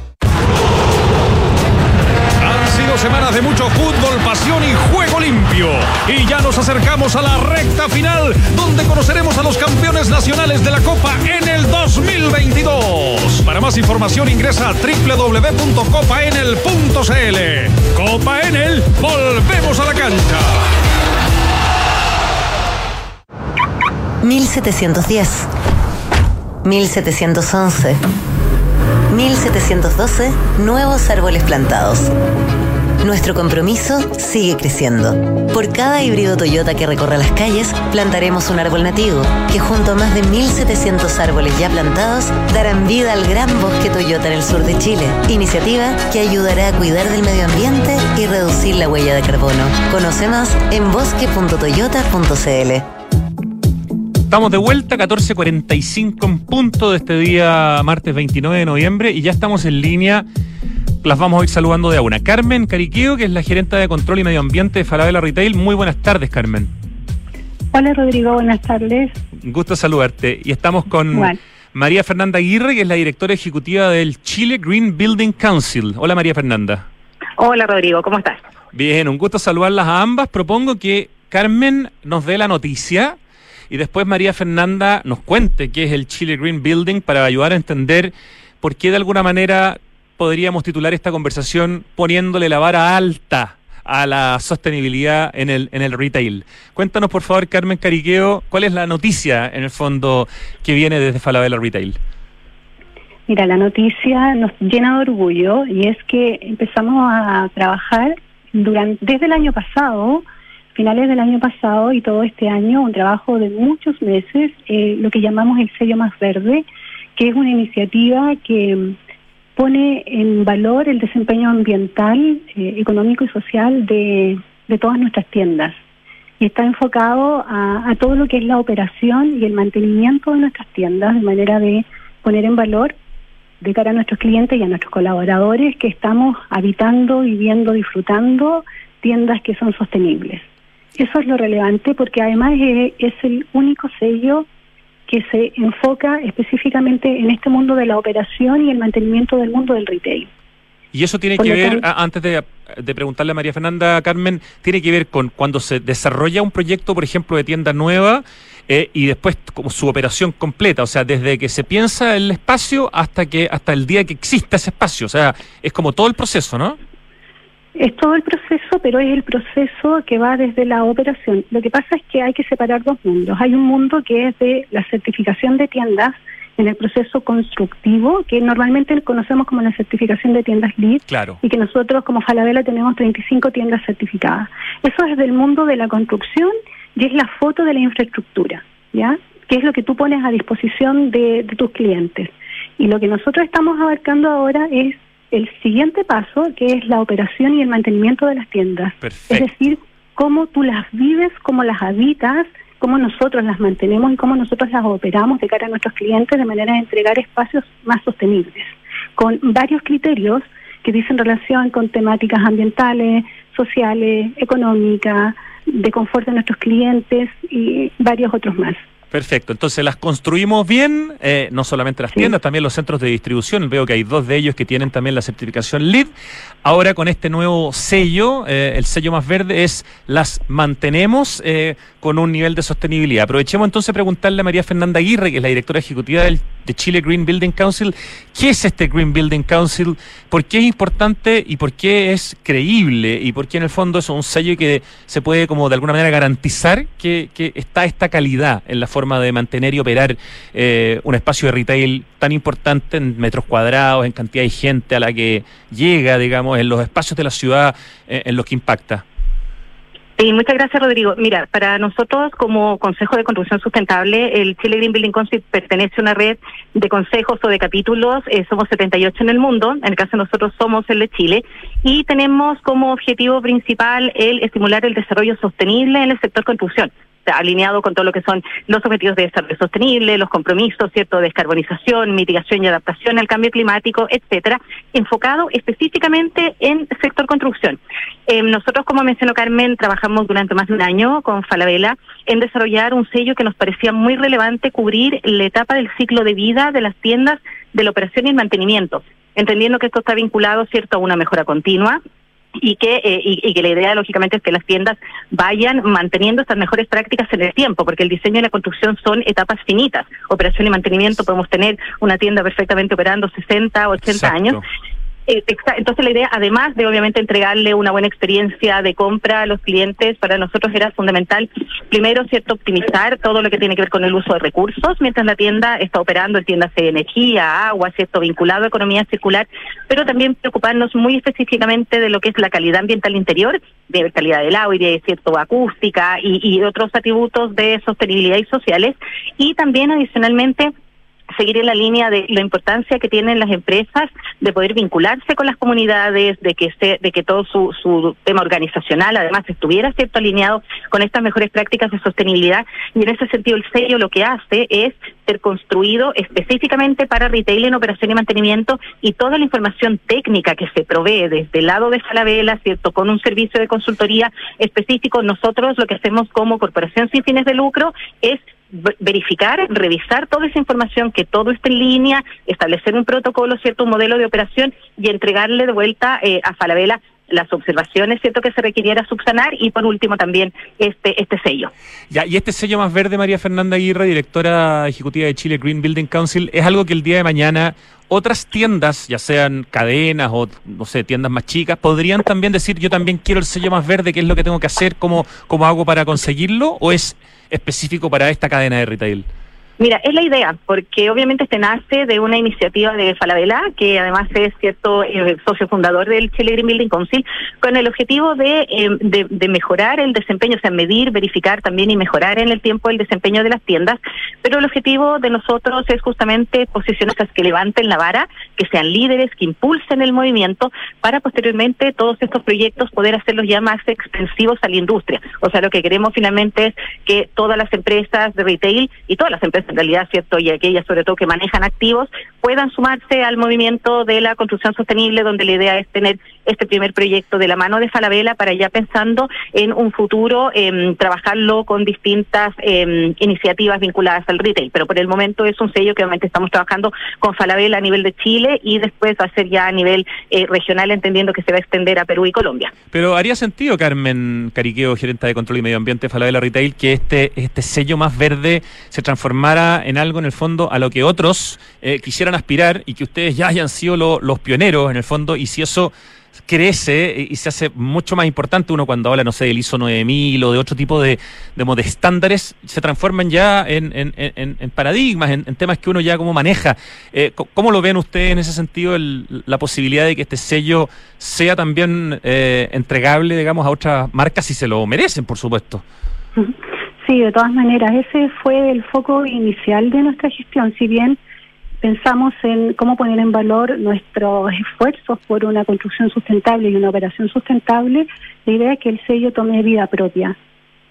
semanas de mucho fútbol, pasión y juego limpio. Y ya nos acercamos a la recta final, donde conoceremos a los campeones nacionales de la Copa en el 2022. Para más información ingresa a www.copaenel.cl. Copa Enel, volvemos a la cancha. 1710 1711 1712 nuevos árboles plantados. Nuestro compromiso sigue creciendo. Por cada híbrido Toyota que recorra las calles, plantaremos un árbol nativo, que junto a más de 1.700 árboles ya plantados, darán vida al gran bosque Toyota en el sur de Chile. Iniciativa que ayudará a cuidar del medio ambiente y reducir la huella de carbono. Conoce más en bosque.toyota.cl. Estamos de vuelta, 14.45 en punto de este día, martes 29 de noviembre, y ya estamos en línea. Las vamos a ir saludando de a una. Carmen Cariqueo, que es la gerente de control y medio ambiente de Falabella Retail. Muy buenas tardes, Carmen. Hola, Rodrigo, buenas tardes. Gusto saludarte. Y estamos con María Fernanda Aguirre, que es la directora ejecutiva del Chile Green Building Council. Hola, María Fernanda. Hola, Rodrigo, ¿cómo estás? Bien, un gusto saludarlas a ambas. Propongo que Carmen nos dé la noticia y después María Fernanda nos cuente qué es el Chile Green Building para ayudar a entender por qué de alguna manera podríamos titular esta conversación poniéndole la vara alta a la sostenibilidad en el, en el retail. Cuéntanos, por favor, Carmen Cariqueo, cuál es la noticia, en el fondo, que viene desde Falabella Retail. Mira, la noticia nos llena de orgullo y es que empezamos a trabajar durante, desde el año pasado finales del año pasado y todo este año un trabajo de muchos meses, eh, lo que llamamos el sello más verde, que es una iniciativa que pone en valor el desempeño ambiental, eh, económico y social de, todas nuestras tiendas. Y está enfocado a todo lo que es la operación y el mantenimiento de nuestras tiendas, de manera de poner en valor de cara a nuestros clientes y a nuestros colaboradores que estamos habitando, viviendo, disfrutando tiendas que son sostenibles. Eso es lo relevante porque además es, el único sello que se enfoca específicamente en este mundo de la operación y el mantenimiento del mundo del retail. Y eso tiene que ver, antes de, preguntarle a María Fernanda Carmen, tiene que ver con cuando se desarrolla un proyecto, por ejemplo, de tienda nueva eh, y después como su operación completa, o sea, desde que se piensa el espacio hasta que hasta el día que exista ese espacio, o sea, es como todo el proceso, ¿no? Es todo el proceso, pero es el proceso que va desde la operación. Lo que pasa es que hay que separar dos mundos. Hay un mundo que es de la certificación de tiendas en el proceso constructivo, que normalmente conocemos como la certificación de tiendas LEED, claro. y que nosotros como Falabella tenemos 35 tiendas certificadas. Eso es del mundo de la construcción y es la foto de la infraestructura, ¿ya? Que es lo que tú pones a disposición de tus clientes. Y lo que nosotros estamos abarcando ahora es el siguiente paso, que es la operación y el mantenimiento de las tiendas. Es decir, cómo tú las vives, cómo las habitas, cómo nosotros las mantenemos y cómo nosotros las operamos de cara a nuestros clientes de manera de entregar espacios más sostenibles, con varios criterios que dicen relación con temáticas ambientales, sociales, económicas, de confort de nuestros clientes y varios otros más. Perfecto, entonces las construimos bien, eh, no solamente las tiendas, también los centros de distribución. Veo que hay dos de ellos que tienen también la certificación LEED. Ahora con este nuevo sello, eh, el sello más verde es las mantenemos eh, con un nivel de sostenibilidad. Aprovechemos entonces a preguntarle a María Fernanda Aguirre, que es la directora ejecutiva del, de Chile Green Building Council, ¿qué es este Green Building Council? ¿Por qué es importante y por qué es creíble? ¿Y por qué en el fondo es un sello que se puede como de alguna manera garantizar que, que está esta calidad en la forma forma de mantener y operar eh, un espacio de retail tan importante en metros cuadrados, en cantidad de gente a la que llega, digamos, en los espacios de la ciudad eh, en los que impacta. Sí, muchas gracias, Rodrigo. Mira, para nosotros como Consejo de Construcción Sustentable, el Chile Green Building Council pertenece a una red de consejos o de capítulos. Eh, somos 78 en el mundo, en el caso de nosotros somos el de Chile, y tenemos como objetivo principal el estimular el desarrollo sostenible en el sector construcción alineado con todo lo que son los objetivos de desarrollo sostenible, los compromisos, ¿cierto?, de descarbonización, mitigación y adaptación al cambio climático, etcétera, enfocado específicamente en sector construcción. Eh, nosotros, como mencionó Carmen, trabajamos durante más de un año con Falabella en desarrollar un sello que nos parecía muy relevante cubrir la etapa del ciclo de vida de las tiendas de la operación y el mantenimiento, entendiendo que esto está vinculado, ¿cierto?, a una mejora continua, y que, eh, y, que la idea lógicamente es que las tiendas vayan manteniendo estas mejores prácticas en el tiempo, porque el diseño y la construcción son etapas finitas. Operación y mantenimiento podemos tener una tienda perfectamente operando 60, 80 años eh, entonces la idea, además de obviamente entregarle una buena experiencia de compra a los clientes, para nosotros era fundamental, primero, cierto, optimizar todo lo que tiene que ver con el uso de recursos, mientras la tienda está operando, en tiendas de energía, agua, cierto, vinculado a economía circular, pero también preocuparnos muy específicamente de lo que es la calidad ambiental interior, de calidad del de cierto acústica y, y otros atributos de sostenibilidad y sociales, y también adicionalmente seguir en la línea de la importancia que tienen las empresas de poder vincularse con las comunidades, de que se, de que todo su, su tema organizacional además estuviera cierto alineado con estas mejores prácticas de sostenibilidad. Y en ese sentido el sello lo que hace es ser construido específicamente para retail en operación y mantenimiento y toda la información técnica que se provee desde el lado de Falabella, cierto, con un servicio de consultoría específico, nosotros lo que hacemos como corporación sin fines de lucro es verificar, revisar toda esa información, que todo esté en línea, establecer un protocolo, cierto, un modelo de operación y entregarle de vuelta eh, a Falabella las observaciones, cierto, que se requiriera subsanar y por último también este este sello. Ya, y este sello más verde, María Fernanda Aguirre, directora ejecutiva de Chile Green Building Council, es algo que el día de mañana otras tiendas, ya sean cadenas o, no sé, tiendas más chicas, podrían también decir, yo también quiero el sello más verde, ¿qué es lo que tengo que hacer? ¿Cómo, cómo hago para conseguirlo? ¿O es específico para esta cadena de retail? Mira, es la idea, porque obviamente este nace de una iniciativa de Falabella, que además es cierto eh, socio fundador del Chile Green Building Council, con el objetivo de, eh, de, mejorar el desempeño, o sea, medir, verificar también y mejorar en el tiempo el desempeño de las tiendas. Pero el objetivo de nosotros es justamente posiciones que levanten la vara, que sean líderes, que impulsen el movimiento, para posteriormente todos estos proyectos poder hacerlos ya más extensivos a la industria. O sea, lo que queremos finalmente es que todas las empresas de retail y todas las empresas en realidad, ¿cierto? Y aquellas sobre todo que manejan activos, puedan sumarse al movimiento de la construcción sostenible, donde la idea es tener este primer proyecto de la mano de Falabella para ya pensando en un futuro, eh, trabajarlo con distintas eh, iniciativas vinculadas al retail. Pero por el momento es un sello que obviamente estamos trabajando con Falabella a nivel de Chile y después va a ser ya a nivel eh, regional, entendiendo que se va a extender a Perú y Colombia. Pero haría sentido, Carmen Cariqueo, gerente de control y medio ambiente de Falabella Retail, que este, este sello más verde se transformara en algo en el fondo a lo que otros eh, quisieran aspirar y que ustedes ya hayan sido los pioneros en el fondo y si eso crece y se hace mucho más importante uno cuando habla, no sé, del ISO 9000 o de otro tipo de, de, estándares, se transforman ya en, en, paradigmas, en, temas que uno ya como maneja. Eh, ¿Cómo lo ven ustedes en ese sentido la posibilidad de que este sello sea también eh, entregable, digamos, a otras marcas si se lo merecen, por supuesto? Sí, de todas maneras, ese fue el foco inicial de nuestra gestión. Si bien pensamos en cómo poner en valor nuestros esfuerzos por una construcción sustentable y una operación sustentable, la idea es que el sello tome vida propia,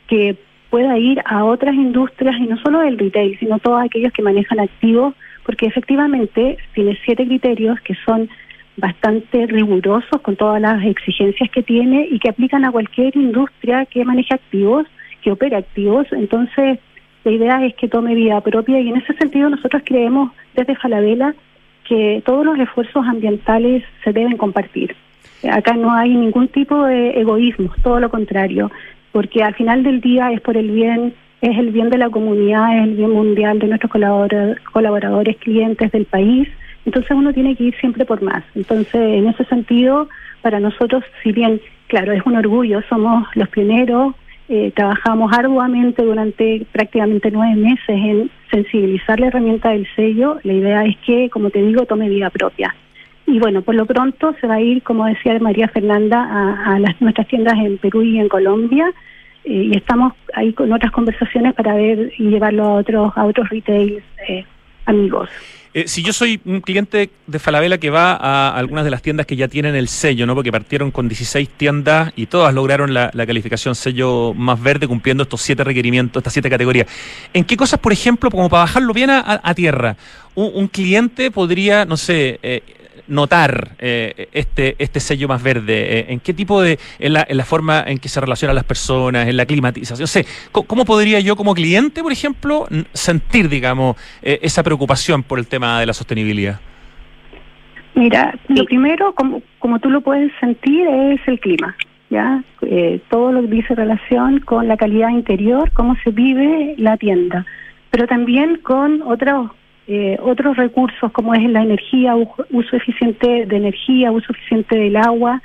que pueda ir a otras industrias y no solo el retail, sino todos aquellos que manejan activos, porque efectivamente tiene siete criterios que son bastante rigurosos con todas las exigencias que tiene y que aplican a cualquier industria que maneje activos que opera activos. Entonces, la idea es que tome vida propia y en ese sentido nosotros creemos desde Falabella que todos los esfuerzos ambientales se deben compartir. Acá no hay ningún tipo de egoísmo, todo lo contrario, porque al final del día es por el bien, es el bien de la comunidad, es el bien mundial de nuestros colaboradores, clientes del país. Entonces uno tiene que ir siempre por más. Entonces, en ese sentido, para nosotros, si bien, claro, es un orgullo, somos los pioneros, eh, trabajamos arduamente durante prácticamente nueve meses en sensibilizar la herramienta del sello. La idea es que, como te digo, tome vida propia. Y bueno, por lo pronto se va a ir, como decía María Fernanda, a, las, nuestras tiendas en Perú y en Colombia. Eh, y estamos ahí con otras conversaciones para ver y llevarlo a otros, a otros retails eh, amigos. Eh, si yo soy un cliente de Falabella que va a algunas de las tiendas que ya tienen el sello, ¿no? Porque partieron con 16 tiendas y todas lograron la, calificación sello más verde cumpliendo estos siete requerimientos, estas siete categorías. ¿En qué cosas, por ejemplo, como para bajarlo bien a, tierra, un, cliente podría, no sé, eh, notar eh, este, este sello más verde? Eh, ¿En qué tipo de, en la, en la forma en que se relacionan las personas, en la climatización? sé, ¿cómo, podría yo como cliente, por ejemplo, sentir, digamos, eh, esa preocupación por el tema de la sostenibilidad? Mira, lo primero, como, como tú lo puedes sentir, es el clima. ¿ya? todo lo que dice relación con la calidad interior, cómo se vive la tienda, pero también con otros eh, otros recursos como es la energía, uso eficiente de energía, uso eficiente del agua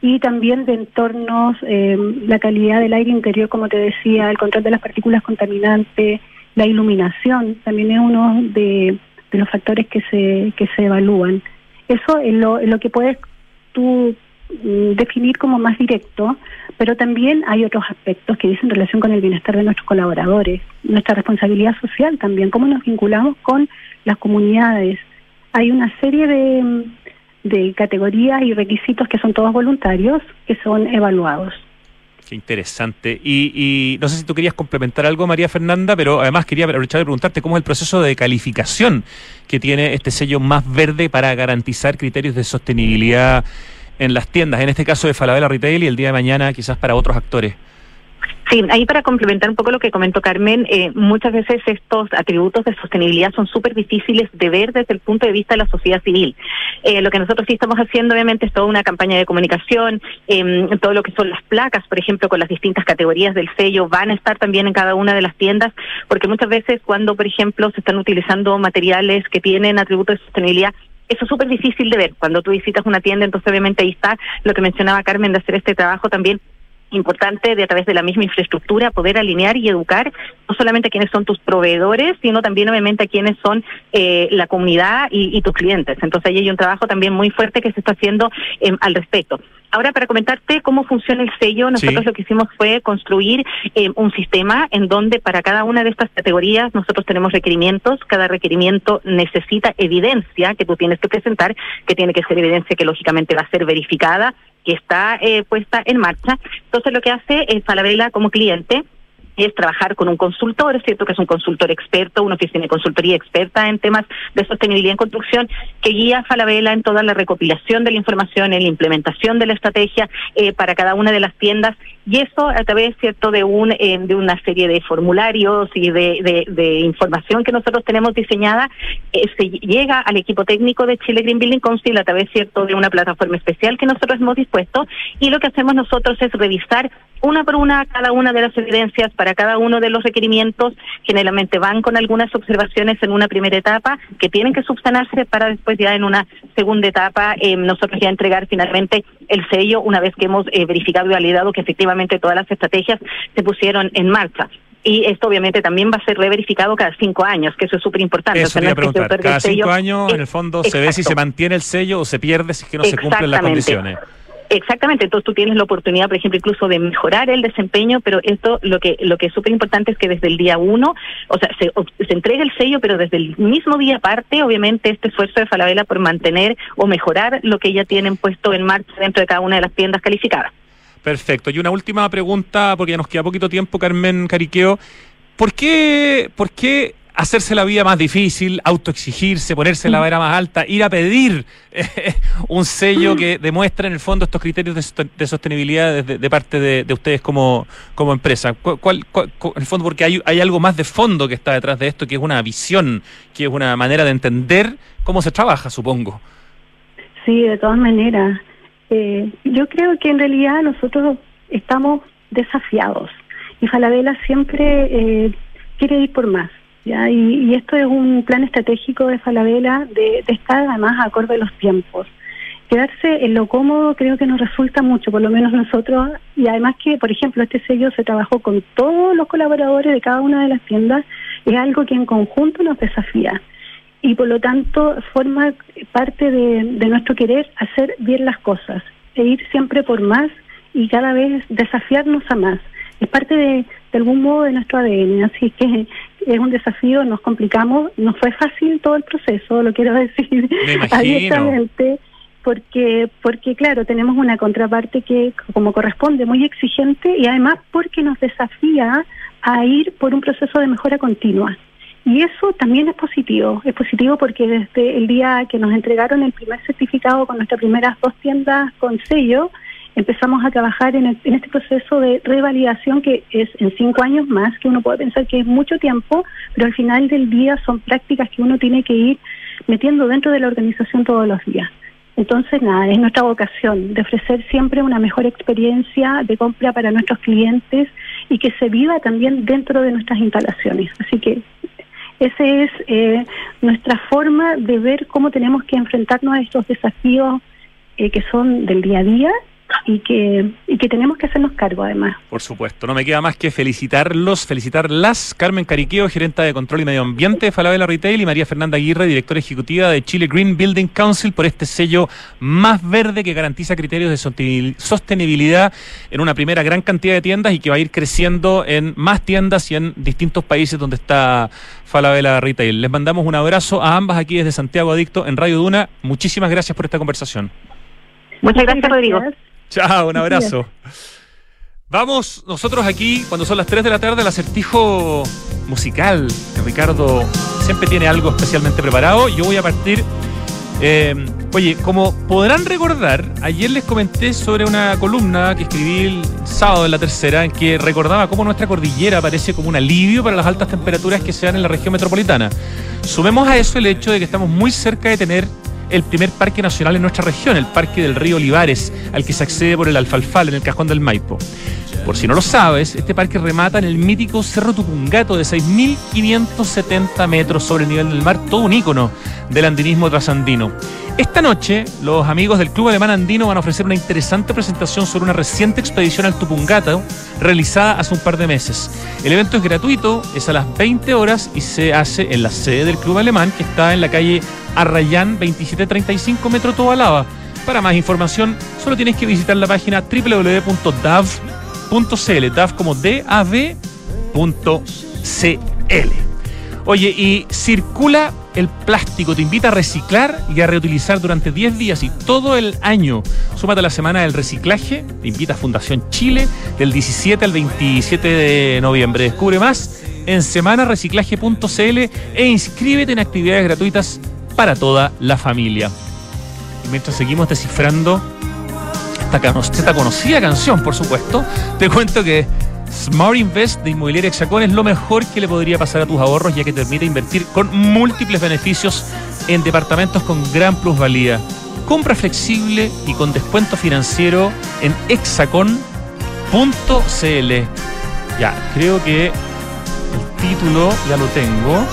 y también de entornos, eh, la calidad del aire interior, como te decía, el control de las partículas contaminantes, la iluminación, también es uno de, los factores que se, que se evalúan. Eso es lo, es lo que puedes tú mm, definir como más directo, pero también hay otros aspectos que dicen relación con el bienestar de nuestros colaboradores, nuestra responsabilidad social también, cómo nos vinculamos con las comunidades. Hay una serie de, de categorías y requisitos que son todos voluntarios que son evaluados. Qué interesante. Y, y, no sé si tú querías complementar algo, María Fernanda, pero además quería aprovechar de preguntarte cómo es el proceso de calificación que tiene este sello más verde para garantizar criterios de sostenibilidad en las tiendas, en este caso de Falabella Retail y el día de mañana quizás para otros actores. Sí, ahí para complementar un poco lo que comentó Carmen, eh, muchas veces estos atributos de sostenibilidad son súper difíciles de ver desde el punto de vista de la sociedad civil. Eh, lo que nosotros sí estamos haciendo, obviamente, es toda una campaña de comunicación, eh, todo lo que son las placas, por ejemplo, con las distintas categorías del sello, van a estar también en cada una de las tiendas, porque muchas veces cuando, por ejemplo, se están utilizando materiales que tienen atributos de sostenibilidad, eso es súper difícil de ver. Cuando tú visitas una tienda, entonces obviamente ahí está lo que mencionaba Carmen de hacer este trabajo también importante de a través de la misma infraestructura poder alinear y educar no solamente a quienes son tus proveedores, sino también obviamente a quienes son eh, la comunidad y, tus clientes. Entonces ahí hay un trabajo también muy fuerte que se está haciendo em, al respecto. Ahora, para comentarte cómo funciona el sello, nosotros lo que hicimos fue construir em, un sistema en donde para cada una de estas categorías nosotros tenemos requerimientos, cada requerimiento necesita evidencia que tú tienes que presentar, que tiene que ser evidencia que lógicamente va a ser verificada que está eh, puesta en marcha. Entonces lo que hace es Falabella como cliente es trabajar con un consultor, es cierto que es un consultor experto, una oficina de consultoría experta en temas de sostenibilidad en construcción, que guía a Falabella en toda la recopilación de la información, en la implementación de la estrategia eh, para cada una de las tiendas, y eso a través, cierto, de un eh, de una serie de formularios y de, de, información que nosotros tenemos diseñada, eh, se llega al equipo técnico de Chile Green Building Council a través, cierto, de una plataforma especial que nosotros hemos dispuesto, y lo que hacemos nosotros es revisar una por una cada una de las evidencias para cada uno de los requerimientos, generalmente van con algunas observaciones en una primera etapa que tienen que subsanarse para después ya en una segunda etapa eh, nosotros ya entregar finalmente el sello una vez que hemos eh, verificado y validado que efectivamente todas las estrategias se pusieron en marcha y esto obviamente también va a ser reverificado cada cinco años, que eso es súper importante. Eso preguntar. Cada cinco años, en el fondo, se ve si se mantiene el sello o se pierde si es que no se cumplen las condiciones. Exactamente, entonces tú tienes la oportunidad, por ejemplo, incluso de mejorar el desempeño, pero esto lo que lo que es súper importante es que desde el día uno, o sea, se, se entrega el sello, pero desde el mismo día parte, obviamente, este esfuerzo de Falabella por mantener o mejorar lo que ya tienen puesto en marcha dentro de cada una de las tiendas calificadas. Perfecto. Y una última pregunta, porque ya nos queda poquito tiempo, Carmen Cariqueo. ¿Por qué, por qué hacerse la vida más difícil, autoexigirse, ponerse la vara más alta, ir a pedir eh, un sello que demuestre en el fondo estos criterios de, sostenibilidad de, parte de, ustedes como, como empresa. ¿Cuál, en el fondo, porque hay, hay algo más de fondo que está detrás de esto, que es una visión, que es una manera de entender cómo se trabaja, supongo. Sí, de todas maneras. Eh, yo creo que en realidad nosotros estamos desafiados y Falabella siempre eh, quiere ir por más ¿ya? Y, esto es un plan estratégico de Falabella de, estar además acorde a los tiempos. Quedarse en lo cómodo creo que nos resulta mucho, por lo menos nosotros, y además que, por ejemplo, este sello se trabajó con todos los colaboradores de cada una de las tiendas, es algo que en conjunto nos desafía y por lo tanto forma parte de, de, nuestro querer hacer bien las cosas e ir siempre por más y cada vez desafiarnos a más. Es parte de, de algún modo de nuestro ADN, así que es un desafío, nos complicamos, no fue fácil todo el proceso, lo quiero decir abiertamente, porque, porque claro, tenemos una contraparte que como corresponde muy exigente y además porque nos desafía a ir por un proceso de mejora continua. Y eso también es positivo, es positivo porque desde el día que nos entregaron el primer certificado con nuestras primeras dos tiendas con sello, empezamos a trabajar en, este proceso de revalidación que es en cinco años más, que uno puede pensar que es mucho tiempo, pero al final del día son prácticas que uno tiene que ir metiendo dentro de la organización todos los días. Entonces, nada, es nuestra vocación de ofrecer siempre una mejor experiencia de compra para nuestros clientes y que se viva también dentro de nuestras instalaciones. Así que esa es eh, nuestra forma de ver cómo tenemos que enfrentarnos a estos desafíos eh, que son del día a día y que, y que tenemos que hacernos cargo además. Por supuesto, no me queda más que felicitarlos, felicitarlas. Carmen Cariqueo, gerenta de Control y Medio Ambiente de Falabella Retail y María Fernanda Aguirre, directora ejecutiva de Chile Green Building Council por este sello más verde que garantiza criterios de sostenibilidad en una primera gran cantidad de tiendas y que va a ir creciendo en más tiendas y en distintos países donde está Falabella Retail. Les mandamos un abrazo a ambas aquí desde Santiago Adicto en Radio Duna. Muchísimas gracias por esta conversación. Muchas gracias, Rodrigo. Chao, un abrazo. Vamos nosotros aquí, cuando son las 3 de la tarde, al acertijo musical. Ricardo siempre tiene algo especialmente preparado. Yo voy a partir. Eh, oye, como podrán recordar, ayer les comenté sobre una columna que escribí el sábado en la tercera, en que recordaba cómo nuestra cordillera parece como un alivio para las altas temperaturas que se dan en la región metropolitana. Sumemos a eso el hecho de que estamos muy cerca de tener el primer parque nacional en nuestra región, el Parque del Río Olivares, al que se accede por el Alfalfal en el Cajón del Maipo. Por si no lo sabes, este parque remata en el mítico Cerro Tupungato de 6.570 metros sobre el nivel del mar, todo un ícono del andinismo trasandino. Esta noche, los amigos del Club Alemán Andino van a ofrecer una interesante presentación sobre una reciente expedición al Tupungato realizada hace un par de meses. El evento es gratuito, es a las 20 horas y se hace en la sede del Club Alemán, que está en la calle Arrayán 2735 Metro Tobalaba. Para más información, solo tienes que visitar la página www.dav.cl, DAV como D-A-V.cl. Oye, y circula el plástico, te invita a reciclar y a reutilizar durante 10 días y todo el año. Súmate a la semana del reciclaje, te invita a Fundación Chile del 17 al 27 de noviembre. Descubre más en semanareciclaje.cl e inscríbete en actividades gratuitas para toda la familia. Y mientras seguimos descifrando esta, conocida canción, por supuesto, te cuento que Smart Invest de Inmobiliaria Hexacón es lo mejor que le podría pasar a tus ahorros, ya que te permite invertir con múltiples beneficios en departamentos con gran plusvalía. Compra flexible y con descuento financiero en hexacon.cl. Ya, creo que el título ya lo tengo.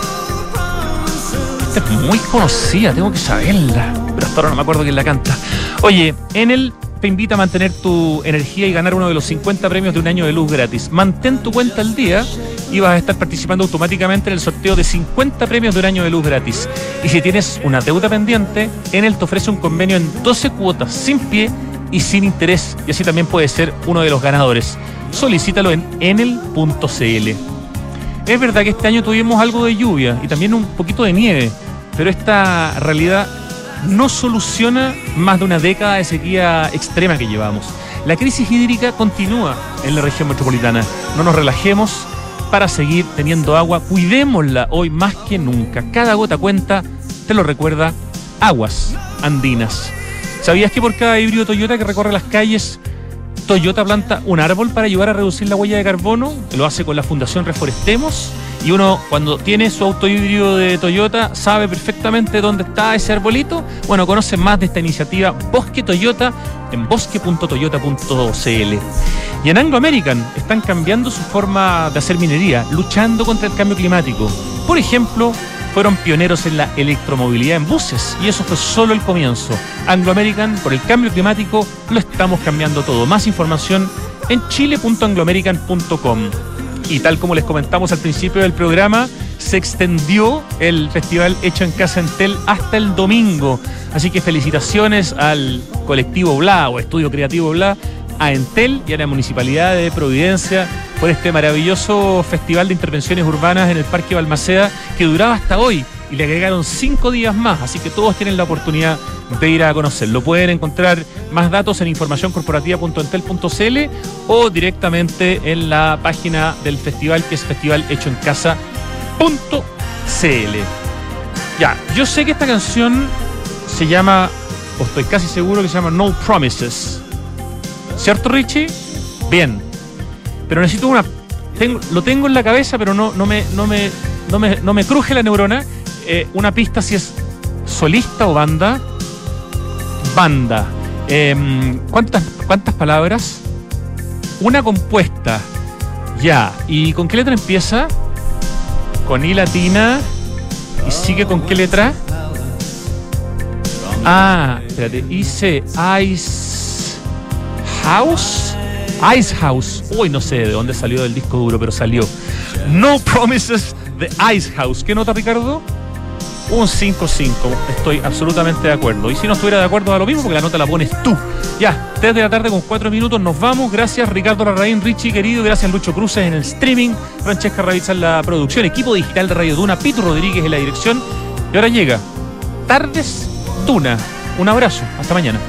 Esta es muy conocida, tengo que saberla. Pero hasta ahora no me acuerdo quién la canta. Oye, en el te invita a mantener tu energía y ganar uno de los 50 premios de un año de luz gratis. Mantén tu cuenta al día y vas a estar participando automáticamente en el sorteo de 50 premios de un año de luz gratis. Y si tienes una deuda pendiente, Enel te ofrece un convenio en 12 cuotas sin pie y sin interés. Y así también puedes ser uno de los ganadores. Solicítalo en enel.cl. Es verdad que este año tuvimos algo de lluvia y también un poquito de nieve, pero esta realidad no soluciona más de una década de sequía extrema que llevamos. La crisis hídrica continúa en la región metropolitana. No nos relajemos para seguir teniendo agua. Cuidémosla hoy más que nunca. Cada gota cuenta, te lo recuerda, aguas andinas. ¿Sabías que por cada híbrido Toyota que recorre las calles, Toyota planta un árbol para ayudar a reducir la huella de carbono? Lo hace con la Fundación Reforestemos y uno cuando tiene su auto híbrido de Toyota sabe perfectamente dónde está ese arbolito. Bueno, conoce más de esta iniciativa Bosque Toyota en bosque.toyota.cl. Y en Anglo American están cambiando su forma de hacer minería, luchando contra el cambio climático. Por ejemplo, fueron pioneros en la electromovilidad en buses y eso fue solo el comienzo. Anglo American, por el cambio climático, lo estamos cambiando todo. Más información en chile.angloamerican.com. Y tal como les comentamos al principio del programa, se extendió el festival Hecho en Casa Entel hasta el domingo. Así que felicitaciones al colectivo Bla o Estudio Creativo Bla, a Entel y a la Municipalidad de Providencia por este maravilloso festival de intervenciones urbanas en el Parque Balmaceda que duraba hasta hoy y le agregaron cinco días más, así que todos tienen la oportunidad de ir a conocerlo. Pueden encontrar más datos en informacioncorporativa.entel.cl o directamente en la página del festival que es festivalechoencasa.cl. Ya, yo sé que esta canción se llama, o estoy casi seguro que se llama No Promises. ¿Cierto, Richie? Bien. Pero necesito una. lo tengo en la cabeza, pero no, no, me, no, me, no, me, no me cruje la neurona. Eh, una pista si es solista o banda. Banda. Em, ¿cuántas, ¿Cuántas palabras? Una compuesta. Ya. ¿Y con qué letra empieza? Con I latina. ¿Y sigue con qué letra? Ah, espérate. Ice, Ice, House. Ice House. Uy, no sé de dónde salió del disco duro, pero salió. No Promises de Ice House. ¿Qué nota, Ricardo? Un 5-5. Estoy absolutamente de acuerdo. Y si no estuviera de acuerdo, da lo mismo, porque la nota la pones tú. Ya, 3 de la tarde con 4 minutos. Nos vamos. Gracias, Ricardo Larraín, Richie, querido. Gracias, Lucho Cruces en el streaming. Francesca Ravizza en la producción. Equipo digital de Radio Duna. Pito Rodríguez en la dirección. Y ahora llega Tardes Duna. Un abrazo. Hasta mañana.